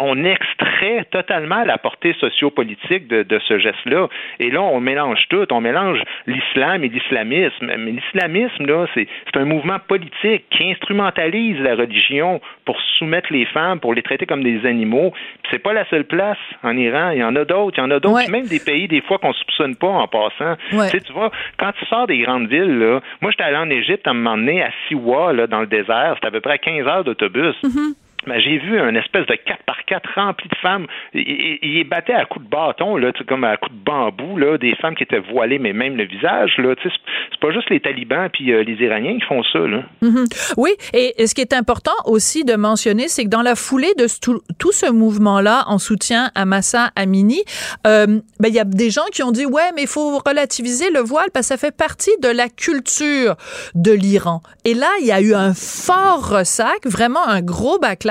on extrait totalement la portée sociopolitique de, de ce geste-là. Et là, on mélange tout. On mélange l'islam et l'islamisme. Mais l'islamisme, là, c'est un mouvement politique qui instrumentalise la religion pour soumettre les femmes, pour les traiter comme des animaux. C'est pas la seule place en Iran. Il y en a d'autres. Il y en a d'autres. Même des pays, des fois, qu'on soupçonne pas en passant. Tu sais, tu vois, quand tu sors des grandes villes, là, moi, j'étais allé en Égypte à un moment donné, à Siwa, là, dans le désert. C'était à peu près 15 heures d'autobus. Mm-hmm. Ben, j'ai vu un espèce de 4 par 4 rempli de femmes. Il, il, battait à coups de bâton, là, comme à coups de bambou, là, des femmes qui étaient voilées, mais même le visage. Là, c'est pas juste les talibans puis euh, les Iraniens qui font ça. Là. Mm-hmm. Oui, et, ce qui est important aussi de mentionner, c'est que dans la foulée de tout, tout, ce mouvement-là en soutien à Massa Amini, euh, ben, il y a des gens qui ont dit, ouais, mais il faut relativiser le voile parce que ça fait partie de la culture de l'Iran. Et là, il y a eu un fort ressac, vraiment un gros backlash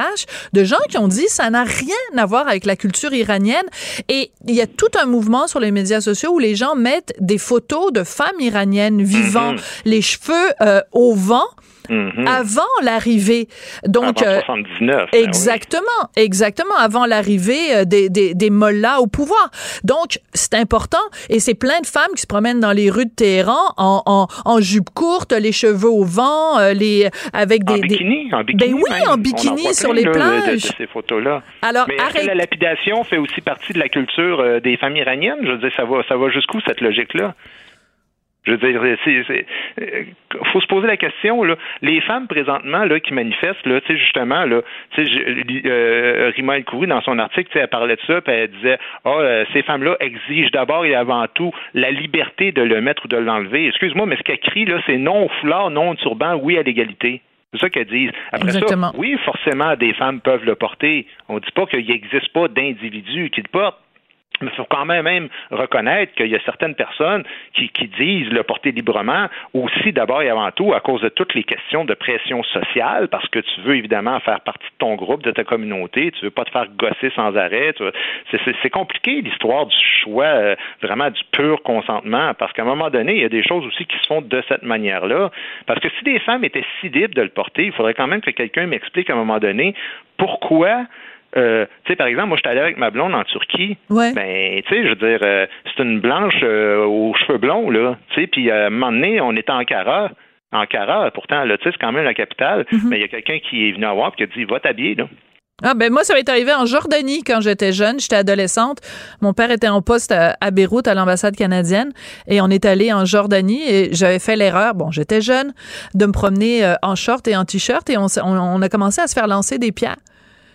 de gens qui ont dit ça n'a rien à voir avec la culture iranienne. Et il y a tout un mouvement sur les médias sociaux où les gens mettent des photos de femmes iraniennes vivant mm-hmm. les cheveux euh, au vent Mhm. avant l'arrivée. Donc, avant 79. Euh, ben exactement, exactement, avant l'arrivée euh, des, des, des mollahs au pouvoir. Donc, c'est important. Et c'est plein de femmes qui se promènent dans les rues de Téhéran en, en, en jupe courte, les cheveux au vent, euh, les, avec des... En bikini, en bikini. Ben oui, en bikini sur les plages. De, de, ces photos-là. Alors, Mais arrête... la lapidation fait aussi partie de la culture des femmes iraniennes? Je veux dire, ça va, ça va jusqu'où cette logique-là? Je veux dire, il euh, faut se poser la question. Là, les femmes présentement là qui manifestent, là, tu sais justement, là, tu sais, euh, Rima El Khoury dans son article, elle parlait de ça, puis elle disait, ah, oh, ces femmes-là exigent d'abord et avant tout la liberté de le mettre ou de l'enlever. Excuse-moi, mais ce qu'elle crie là, c'est non au foulard, non au turban, oui à l'égalité. C'est ça qu'elle dit. Après ça, oui, forcément, des femmes peuvent le porter. On ne dit pas qu'il n'existe pas d'individus qui le portent. Mais il faut quand même, même reconnaître qu'il y a certaines personnes qui, disent le porter librement, aussi d'abord et avant tout à cause de toutes les questions de pression sociale, parce que tu veux évidemment faire partie de ton groupe, de ta communauté, tu veux pas te faire gosser sans arrêt. C'est compliqué l'histoire du choix, euh, vraiment du pur consentement, parce qu'à un moment donné, il y a des choses aussi qui se font de cette manière-là. Parce que si des femmes étaient si libres de le porter, il faudrait quand même que quelqu'un m'explique à un moment donné pourquoi euh, tu sais, par exemple, moi, je suis allé avec ma blonde en Turquie. Ouais. Ben, tu sais, je veux dire, euh, c'est une blanche euh, aux cheveux blonds, là. Tu sais, puis à un moment donné, on était en Ankara. Ankara, pourtant, là, tu sais, c'est quand même la capitale. Mhm. Mais il y a quelqu'un qui est venu à voir et qui a dit, va t'habiller, là. Ah ben moi ça m'est arrivé en Jordanie quand j'étais jeune, j'étais adolescente. Mon père était en poste à, Beyrouth à l'ambassade canadienne et on est allé en Jordanie et j'avais fait l'erreur, bon j'étais jeune, de me promener en short et en t-shirt et on, on, a commencé à se faire lancer des pierres.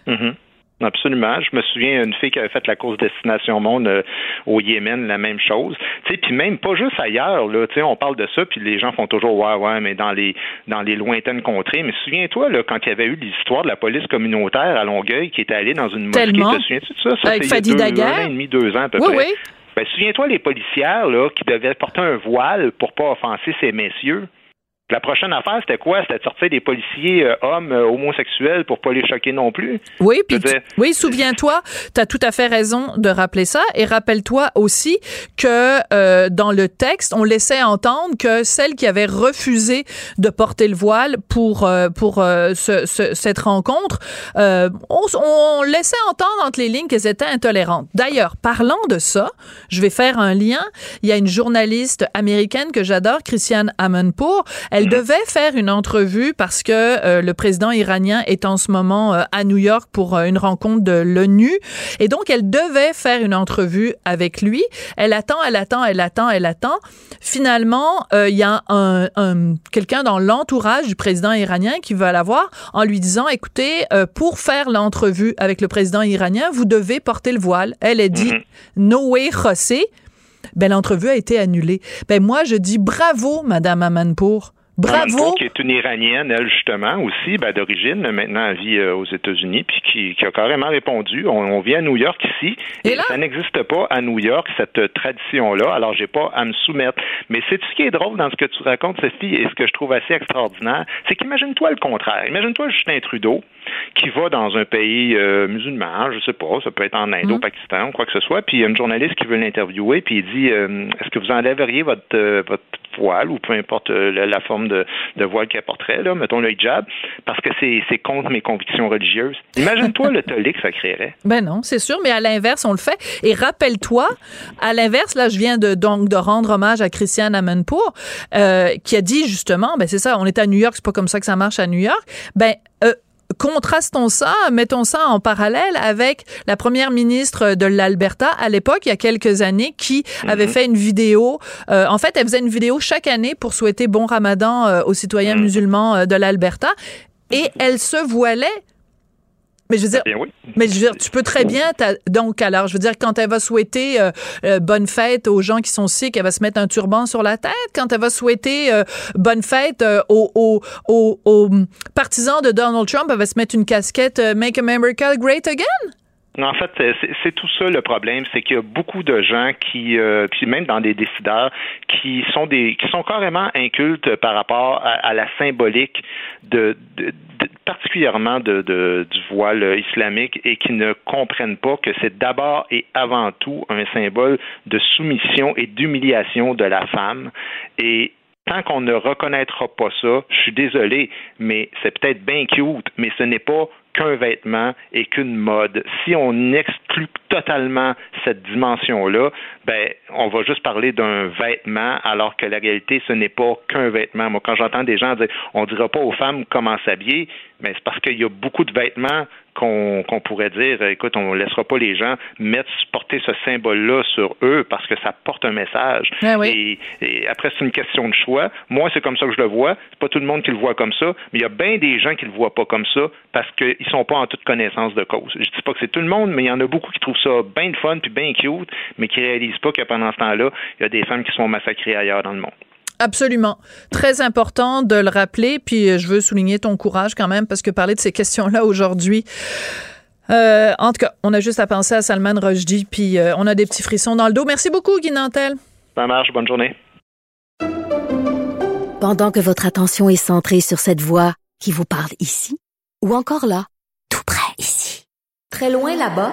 Mm Absolument. Je me souviens d'une fille qui avait fait la course Destination Monde euh, au Yémen, la même chose. Tu sais, puis même pas juste ailleurs, là. Tu sais, on parle de ça, puis les gens font toujours ouais, ouais, mais dans les dans les lointaines contrées. Mais souviens-toi, là, quand il y avait eu l'histoire de la police communautaire à Longueuil qui était allée dans une mosquée, te souviens-tu de ça? ça Avec Fadi Daguerre. Un an et demi, deux ans à peu oui, près. Oui. Ben, souviens-toi les policières là, qui devaient porter un voile pour pas offenser ces messieurs. La prochaine affaire, c'était quoi? C'était de sortir des policiers euh, hommes euh, homosexuels pour pas les choquer non plus? Oui, puis oui, souviens-toi, tu as tout à fait raison de rappeler ça et rappelle-toi aussi que euh, dans le texte, on laissait entendre que celles qui avaient refusé de porter le voile pour pour ce, cette rencontre, on, on, laissait entendre entre les lignes qu'elles étaient intolérantes. D'ailleurs, parlant de ça, je vais faire un lien. Il y a une journaliste américaine que j'adore, Christiane Amanpour. Elle devait faire une entrevue parce que euh, le président iranien est en ce moment euh, à New York pour euh, une rencontre de l'ONU. Et donc, elle devait faire une entrevue avec lui. Elle attend, elle attend, elle attend, elle attend. Finalement, il y a un, quelqu'un dans l'entourage du président iranien qui va la voir en lui disant, écoutez, pour faire l'entrevue avec le président iranien, vous devez porter le voile. Elle a dit, mm-hmm. no way, José. Ben, l'entrevue a été annulée. Ben, moi, je dis bravo, Madame Amanpour. Bravo. qui est une Iranienne, elle, justement, aussi, ben, d'origine, maintenant elle vit euh, aux États-Unis, puis qui, qui, a carrément répondu. On, vit à New York ici, et, ça n'existe pas à New York, cette tradition-là, alors j'ai pas à me soumettre. Mais c'est ce qui est drôle dans ce que tu racontes, Sophie, et ce que je trouve assez extraordinaire, c'est qu'imagine-toi le contraire. Imagine-toi Justin Trudeau, qui va dans un pays euh, musulman, je sais pas, ça peut être en Inde, au mhm. Pakistan, ou quoi que ce soit, puis il y a une journaliste qui veut l'interviewer, puis il dit, euh, est-ce que vous enlèveriez votre, votre voile, ou peu importe la forme de, voile qu'elle porterait, là, mettons le hijab, parce que c'est contre mes convictions religieuses. Imagine-toi le tollé que ça créerait. Ben non, c'est sûr, mais à l'inverse, on le fait. Et rappelle-toi, à l'inverse, là, je viens de donc de rendre hommage à Christiane Amanpour, euh, qui a dit justement, ben c'est ça, on est à New York, c'est pas comme ça que ça marche à New York. Ben euh, contrastons ça, mettons ça en parallèle avec la première ministre de l'Alberta à l'époque, il y a quelques années, qui avait mhm. fait une vidéo. Euh, en fait, elle faisait une vidéo chaque année pour souhaiter bon ramadan euh, aux citoyens mhm. musulmans euh, de l'Alberta. Et elle se voilait mais je veux dire, eh mais je veux dire, tu peux très bien, donc alors, je veux dire, quand elle va souhaiter euh, euh, bonne fête aux gens qui sont sick, elle va se mettre un turban sur la tête. Quand elle va souhaiter euh, bonne fête aux, aux, aux, aux, partisans de Donald Trump, elle va se mettre une casquette Make America Great Again. En fait, c'est tout ça le problème, c'est qu'il y a beaucoup de gens qui, euh, puis même dans des décideurs, qui sont des, qui sont carrément incultes par rapport à, la symbolique de, de, particulièrement de, de, du voile islamique et qui ne comprennent pas que c'est d'abord et avant tout un symbole de soumission et d'humiliation de la femme. Et tant qu'on ne reconnaîtra pas ça, je suis désolé, mais c'est peut-être bien cute, mais ce n'est pas qu'un vêtement et qu'une mode. Si on exclut totalement cette dimension-là, ben, on va juste parler d'un vêtement, alors que la réalité, ce n'est pas qu'un vêtement. Moi, quand j'entends des gens dire, on dira pas aux femmes comment s'habiller, mais c'est parce qu'il y a beaucoup de vêtements qu'on pourrait dire, écoute, on ne laissera pas les gens mettre, porter ce symbole-là sur eux parce que ça porte un message. Ah oui. et, après, c'est une question de choix. Moi, c'est comme ça que je le vois. C'est pas tout le monde qui le voit comme ça, mais il y a bien des gens qui le voient pas comme ça parce qu'ils sont pas en toute connaissance de cause. Je dis pas que c'est tout le monde, mais il y en a beaucoup qui trouvent ça bien fun puis bien cute, mais qui réalisent pas que pendant ce temps-là, il y a des femmes qui sont massacrées ailleurs dans le monde. Absolument. Très important de le rappeler. Puis euh, je veux souligner ton courage quand même parce que parler de ces questions-là aujourd'hui, euh, en tout cas, on a juste à penser à Salman Rushdie, puis euh, on a des petits frissons dans le dos. Merci beaucoup, Guy Nantel. Ça marche. Bonne journée. Pendant que votre attention est centrée sur cette voix qui vous parle ici, ou encore là, tout près ici, très loin là-bas,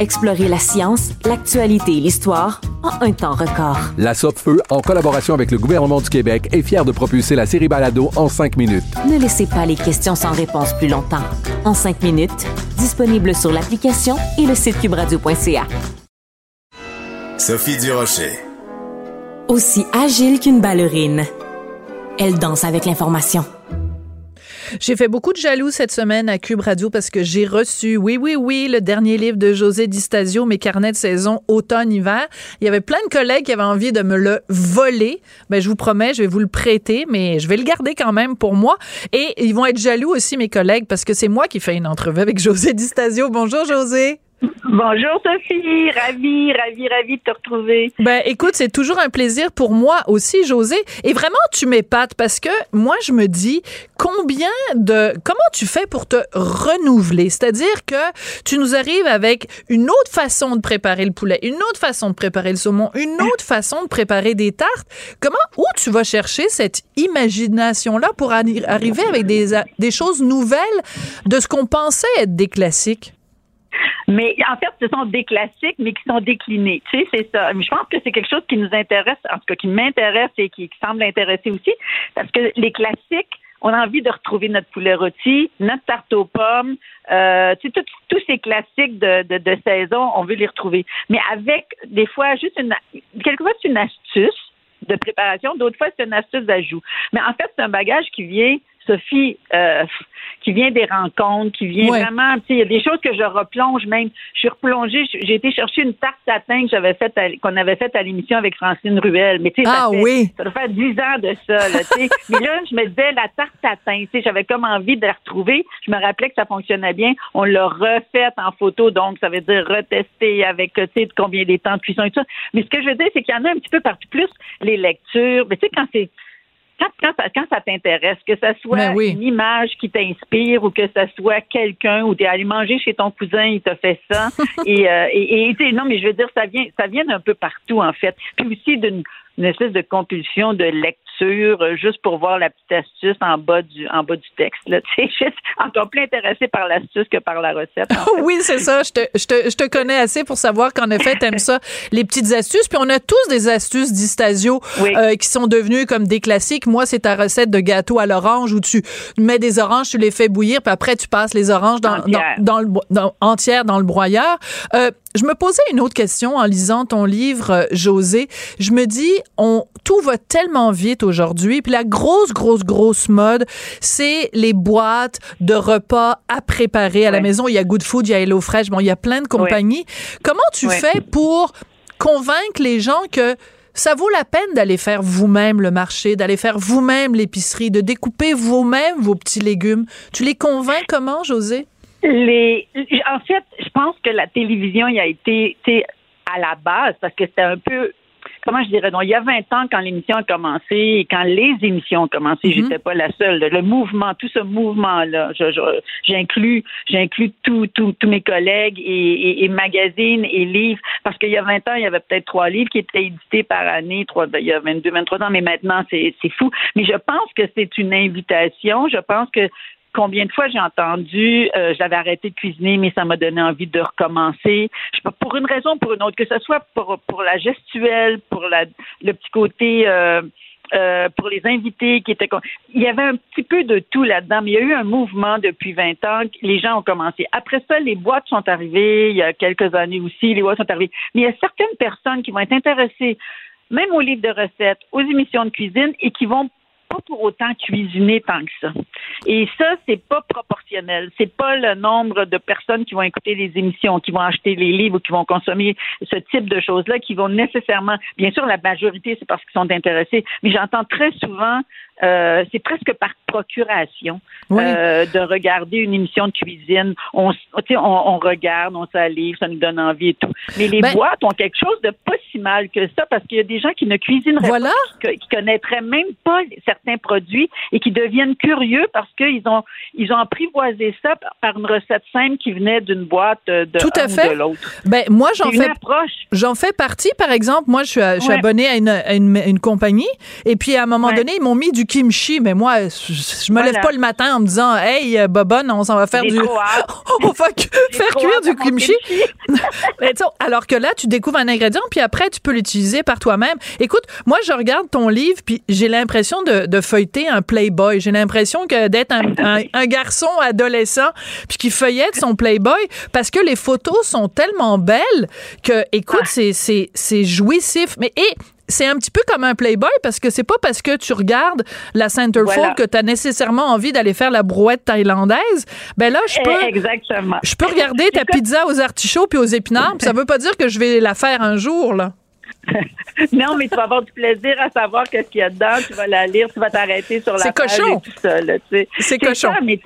Explorez la science, l'actualité et l'histoire en un temps record. La Feu, en collaboration avec le gouvernement du Québec, est fière de propulser la série Balado en cinq minutes. Ne laissez pas les questions sans réponse plus longtemps. En cinq minutes, disponible sur l'application et le site cubradio.ca. Sophie Durocher. Aussi agile qu'une ballerine. Elle danse avec l'information. J'ai fait beaucoup de jaloux cette semaine à Cube Radio parce que j'ai reçu, oui, oui, oui, le dernier livre de José Distasio, Mes carnets de saison automne-hiver. Il y avait plein de collègues qui avaient envie de me le voler. Ben, je vous promets, je vais vous le prêter, mais je vais le garder quand même pour moi. Et ils vont être jaloux aussi, mes collègues, parce que c'est moi qui fais une entrevue avec José Distasio. Bonjour, José. Bonjour Sophie, ravie, ravie, ravie de te retrouver. Ben écoute, c'est toujours un plaisir pour moi aussi, José. Et vraiment, tu m'épates parce que moi, je me dis combien de, comment tu fais pour te renouveler, c'est-à-dire que tu nous arrives avec une autre façon de préparer le poulet, une autre façon de préparer le saumon, une autre façon de préparer des tartes. Comment, où tu vas chercher cette imagination-là pour arriver avec des, des choses nouvelles de ce qu'on pensait être des classiques? Mais en fait, ce sont des classiques, mais qui sont déclinés. Tu sais, c'est ça. Je pense que c'est quelque chose qui nous intéresse, en tout cas qui m'intéresse et qui, semble intéresser aussi, parce que les classiques, on a envie de retrouver notre poulet rôti, notre tarte aux pommes, euh, tu sais, tous ces classiques de, de, de, saison, on veut les retrouver. Mais avec des fois juste une, quelquefois c'est une astuce de préparation, d'autres fois c'est une astuce d'ajout. Mais en fait, c'est un bagage qui vient Sophie, euh, qui vient des rencontres, qui vient vraiment, tu sais, il y a des choses que je replonge même. Je suis replongée, j'ai été chercher une tarte tatin que j'avais faite, qu'on avait faite à l'émission avec Francine Ruel. Mais tu sais, ah, ça, oui. ça doit faire dix ans de ça, là, tu sais. Mais là, je me disais, la tarte tatin, tu sais, j'avais comme envie de la retrouver. Je me rappelais que ça fonctionnait bien. On l'a refaite en photo, donc ça veut dire retester avec, tu sais, combien des temps de cuisson et tout ça. Mais ce que je veux dire, c'est qu'il y en a un petit peu partout, plus les lectures. Mais tu sais, quand c'est quand, quand, ça, t'intéresse, que ce soit ben une image qui t'inspire ou que ce soit quelqu'un ou tu es allé manger chez ton cousin, il t'a fait ça. et, euh, et, et non, mais je veux dire, ça vient, ça vient d'un peu partout, en fait. Puis aussi d'une une espèce de compulsion de lecture euh, juste pour voir la petite astuce en bas du en bas du texte. Là, tu sais, encore plus intéressé par l'astuce que par la recette. oui, c'est ça. Je te, je, te, je te connais assez pour savoir qu'en effet, t'aimes ça, les petites astuces. Puis on a tous des astuces d'Istasio euh, qui sont devenues comme des classiques. Moi, c'est ta recette de gâteau à l'orange où tu mets des oranges, tu les fais bouillir, puis après tu passes les oranges dans, dans, dans, le dans, entières dans le broyeur. Euh, je me posais une autre question en lisant ton livre, José. Je me dis, on, tout va tellement vite aujourd'hui. Puis la grosse, grosse, grosse mode, c'est les boîtes de repas à préparer à la maison. Il y a Good Food, il y a HelloFresh, bon, il y a plein de compagnies. Comment tu fais pour convaincre les gens que ça vaut la peine d'aller faire vous-même le marché, d'aller faire vous-même l'épicerie, de découper vous-même vos petits légumes? Tu les convaincs comment, José? Les, en fait, je pense que la télévision y a été à la base parce que c'était un peu comment je dirais, donc, il y a 20 ans, quand l'émission a commencé et quand les émissions ont commencé, Mhm. j'étais pas la seule. Le mouvement, tout ce mouvement-là, j'inclus, j'inclus tous tous tous mes collègues et, et, et magazines et livres, parce qu'il y a 20 ans, il y avait peut-être trois livres qui étaient édités par année, trois, ben, il y a 22, 23 ans, mais maintenant, c'est c'est fou. Mais je pense que c'est une invitation. Je pense que combien de fois j'ai entendu, euh, j'avais arrêté de cuisiner, mais ça m'a donné envie de recommencer. Je sais pas, pour une raison ou pour une autre, que ce soit pour, la gestuelle, pour le petit côté euh, euh, pour les invités qui étaient. Il y avait un petit peu de tout là-dedans, mais il y a eu un mouvement depuis 20 ans. Les gens ont commencé. Après ça, les boîtes sont arrivées. Il y a quelques années aussi, les boîtes sont arrivées. Mais il y a certaines personnes qui vont être intéressées, même aux livres de recettes, aux émissions de cuisine, et qui vont pas pour autant cuisiner tant que ça. Et ça, c'est pas proportionnel. C'est pas le nombre de personnes qui vont écouter les émissions, qui vont acheter les livres ou qui vont consommer ce type de choses-là, qui vont nécessairement, bien sûr, la majorité, c'est parce qu'ils sont intéressés, mais j'entends très souvent, euh, c'est presque par procuration, Oui. euh, de regarder une émission de cuisine. On, on, on regarde, on salive, ça nous donne envie et tout. Mais les Ben- boîtes ont quelque chose de pas si mal que ça parce qu'il y a des gens qui ne cuisineraient Voilà. pas, qui, qui connaîtraient même pas certains produits et qui deviennent curieux parce qu'ils ont ils ont apprivoisé ça par, une recette simple qui venait d'une boîte euh, de Tout un à ou fait. de l'autre. Ben, moi, j'en fais. J'en fais partie, par exemple. Moi, je suis, je suis Ouais. abonnée à une, à une, une compagnie. Et puis, à un moment Ouais. donné, ils m'ont mis du kimchi. Mais moi, je, je me Voilà. lève pas le matin en me disant, hey, euh, Bobonne, on s'en va faire du. on va faire cuire du kimchi. alors que là, tu découvres un ingrédient, puis après, tu peux l'utiliser par toi-même. Écoute, moi, je regarde ton livre, puis j'ai l'impression de, de feuilleter un Playboy. J'ai l'impression que d'être un, un- un garçon adolescent, puis qui feuillette son Playboy, parce que les photos sont tellement belles que, écoute, c'est c'est c'est jouissif. Mais et c'est un petit peu comme un Playboy parce que c'est pas parce que tu regardes la Centerfold Voilà. que tu as nécessairement envie d'aller faire la brouette thaïlandaise. Ben là, je Eh, peux Exactement. je peux regarder ta pizza aux artichauts puis aux épinards, puis ça veut pas dire que je vais la faire un jour là. Non, mais tu vas avoir du plaisir à savoir qu'est-ce qu'il y a dedans. Tu vas la lire, tu vas t'arrêter sur la C'est page cochon. et tout ça. C'est cochon. ça, mais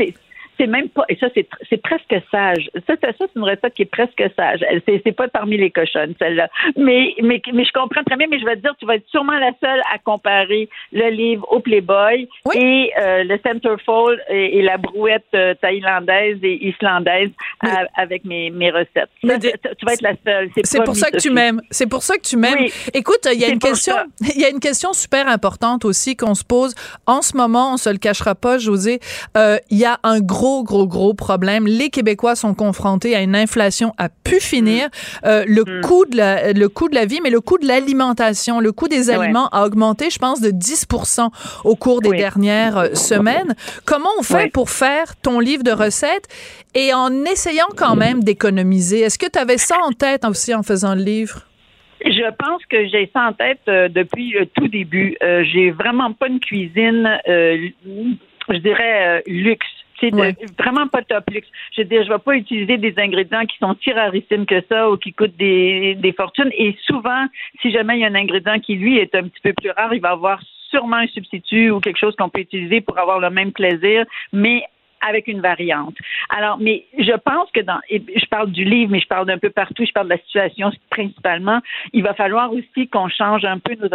c'est- même pas. Et ça, c'est presque sage. Ça, c'est ça, c'est une recette qui est presque sage. C'est pas parmi les cochonnes, celle-là. Mais, mais, mais je comprends très bien, mais je vais te dire, tu vas être sûrement la seule à comparer le livre au Playboy et euh, le Centerfold et, et la brouette euh, thaïlandaise et islandaise à- avec mes, mes recettes. Ça, tu tu vas être la seule. C'est pour ça que tu m'aimes. C'est pour ça que tu m'aimes. Oui. Écoute, il y a une question, il y a une question super importante aussi qu'on se pose en ce moment. On se le cachera pas, José. Euh, Il y a un gros, gros, gros problème. Les Québécois sont confrontés à une inflation à pu finir. Mm. Euh, le coût de la, le coût de la vie, mais le coût de l'alimentation, le coût des Ouais. aliments a augmenté, je pense, de 10% au cours des Oui. dernières euh, semaines. Comment on fait Oui. pour faire ton livre de recettes? Et en essayant quand même d'économiser? Est-ce que tu avais ça en tête aussi en faisant le livre? Je pense que j'ai ça en tête euh, depuis le tout début. Euh, j'ai vraiment pas une cuisine, euh, je dirais, luxe. C'est Ouais. vraiment pas top luxe. Je veux dire, je vais pas utiliser des ingrédients qui sont si rarissimes que ça ou qui coûtent des, des fortunes. Et souvent, si jamais il y a un ingrédient qui, lui, est un petit peu plus rare, il va avoir sûrement un substitut ou quelque chose qu'on peut utiliser pour avoir le même plaisir, mais avec une variante. Alors, mais je pense que dans, et je parle du livre, mais je parle d'un peu partout, je parle de la situation principalement, il va falloir aussi qu'on change un peu nos,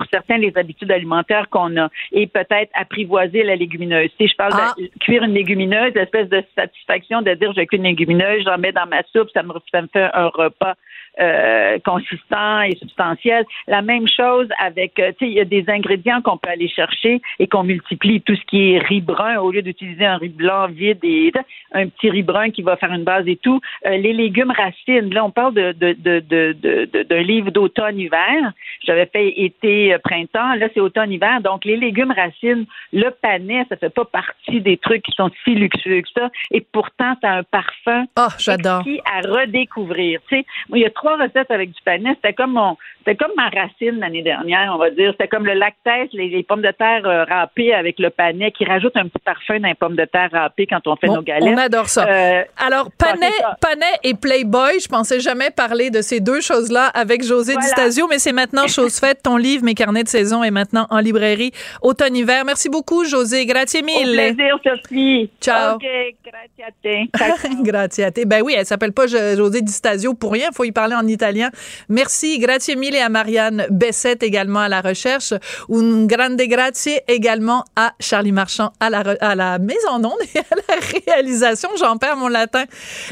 pour certains, les habitudes alimentaires qu'on a et peut-être apprivoiser la légumineuse. Si je parle Ah. de cuire une légumineuse, l'espèce de satisfaction de dire j'ai qu'une légumineuse, j'en mets dans ma soupe, ça me, ça me fait un repas euh, consistant et substantiel. La même chose avec, euh, tu sais, il y a des ingrédients qu'on peut aller chercher et qu'on multiplie. Tout ce qui est riz brun, au lieu d'utiliser un riz blanc vide et un petit riz brun qui va faire une base et tout. Euh, les légumes racines, là, on parle de, de, de, de, d'un livre d'automne-hiver. J'avais fait été, euh. Là, c'est automne-hiver. Donc, les légumes racines, le panais, ça fait pas partie des trucs qui sont si luxueux que ça. Et pourtant, ça a un parfum Ah, j'adore. à redécouvrir. Tu sais, il y a trois recettes avec du panais. C'était comme mon, c'était comme ma racine l'année dernière, on va dire. C'était comme le lactès, les, les pommes de terre euh, râpées avec le panais qui rajoute un petit parfum dans les pommes de terre râpées quand on fait Bon, nos galettes. on adore ça. Euh, Alors, c'est ça. Et Playboy, je pensais jamais parler de ces deux choses-là avec José Voilà. Distasio, mais c'est maintenant chose faite. Ton livre Mes carnets de saison est maintenant en librairie automne-hiver. Merci beaucoup, José. Grazie Au mille. plaisir, Sophie. Ciao. OK, grazie a te. grazie a te. Ben oui, elle s'appelle pas Jo- José Di Stasio pour rien. Faut y parler en italien. Merci. Grazie mille à Marianne Bessette également à la recherche. Un grande grazie également à Charlie Marchand à la, à la mise en onde et à la réalisation. J'en perds mon latin.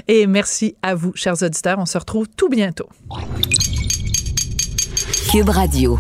Et merci à vous, chers auditeurs. On se retrouve tout bientôt. Cube Radio.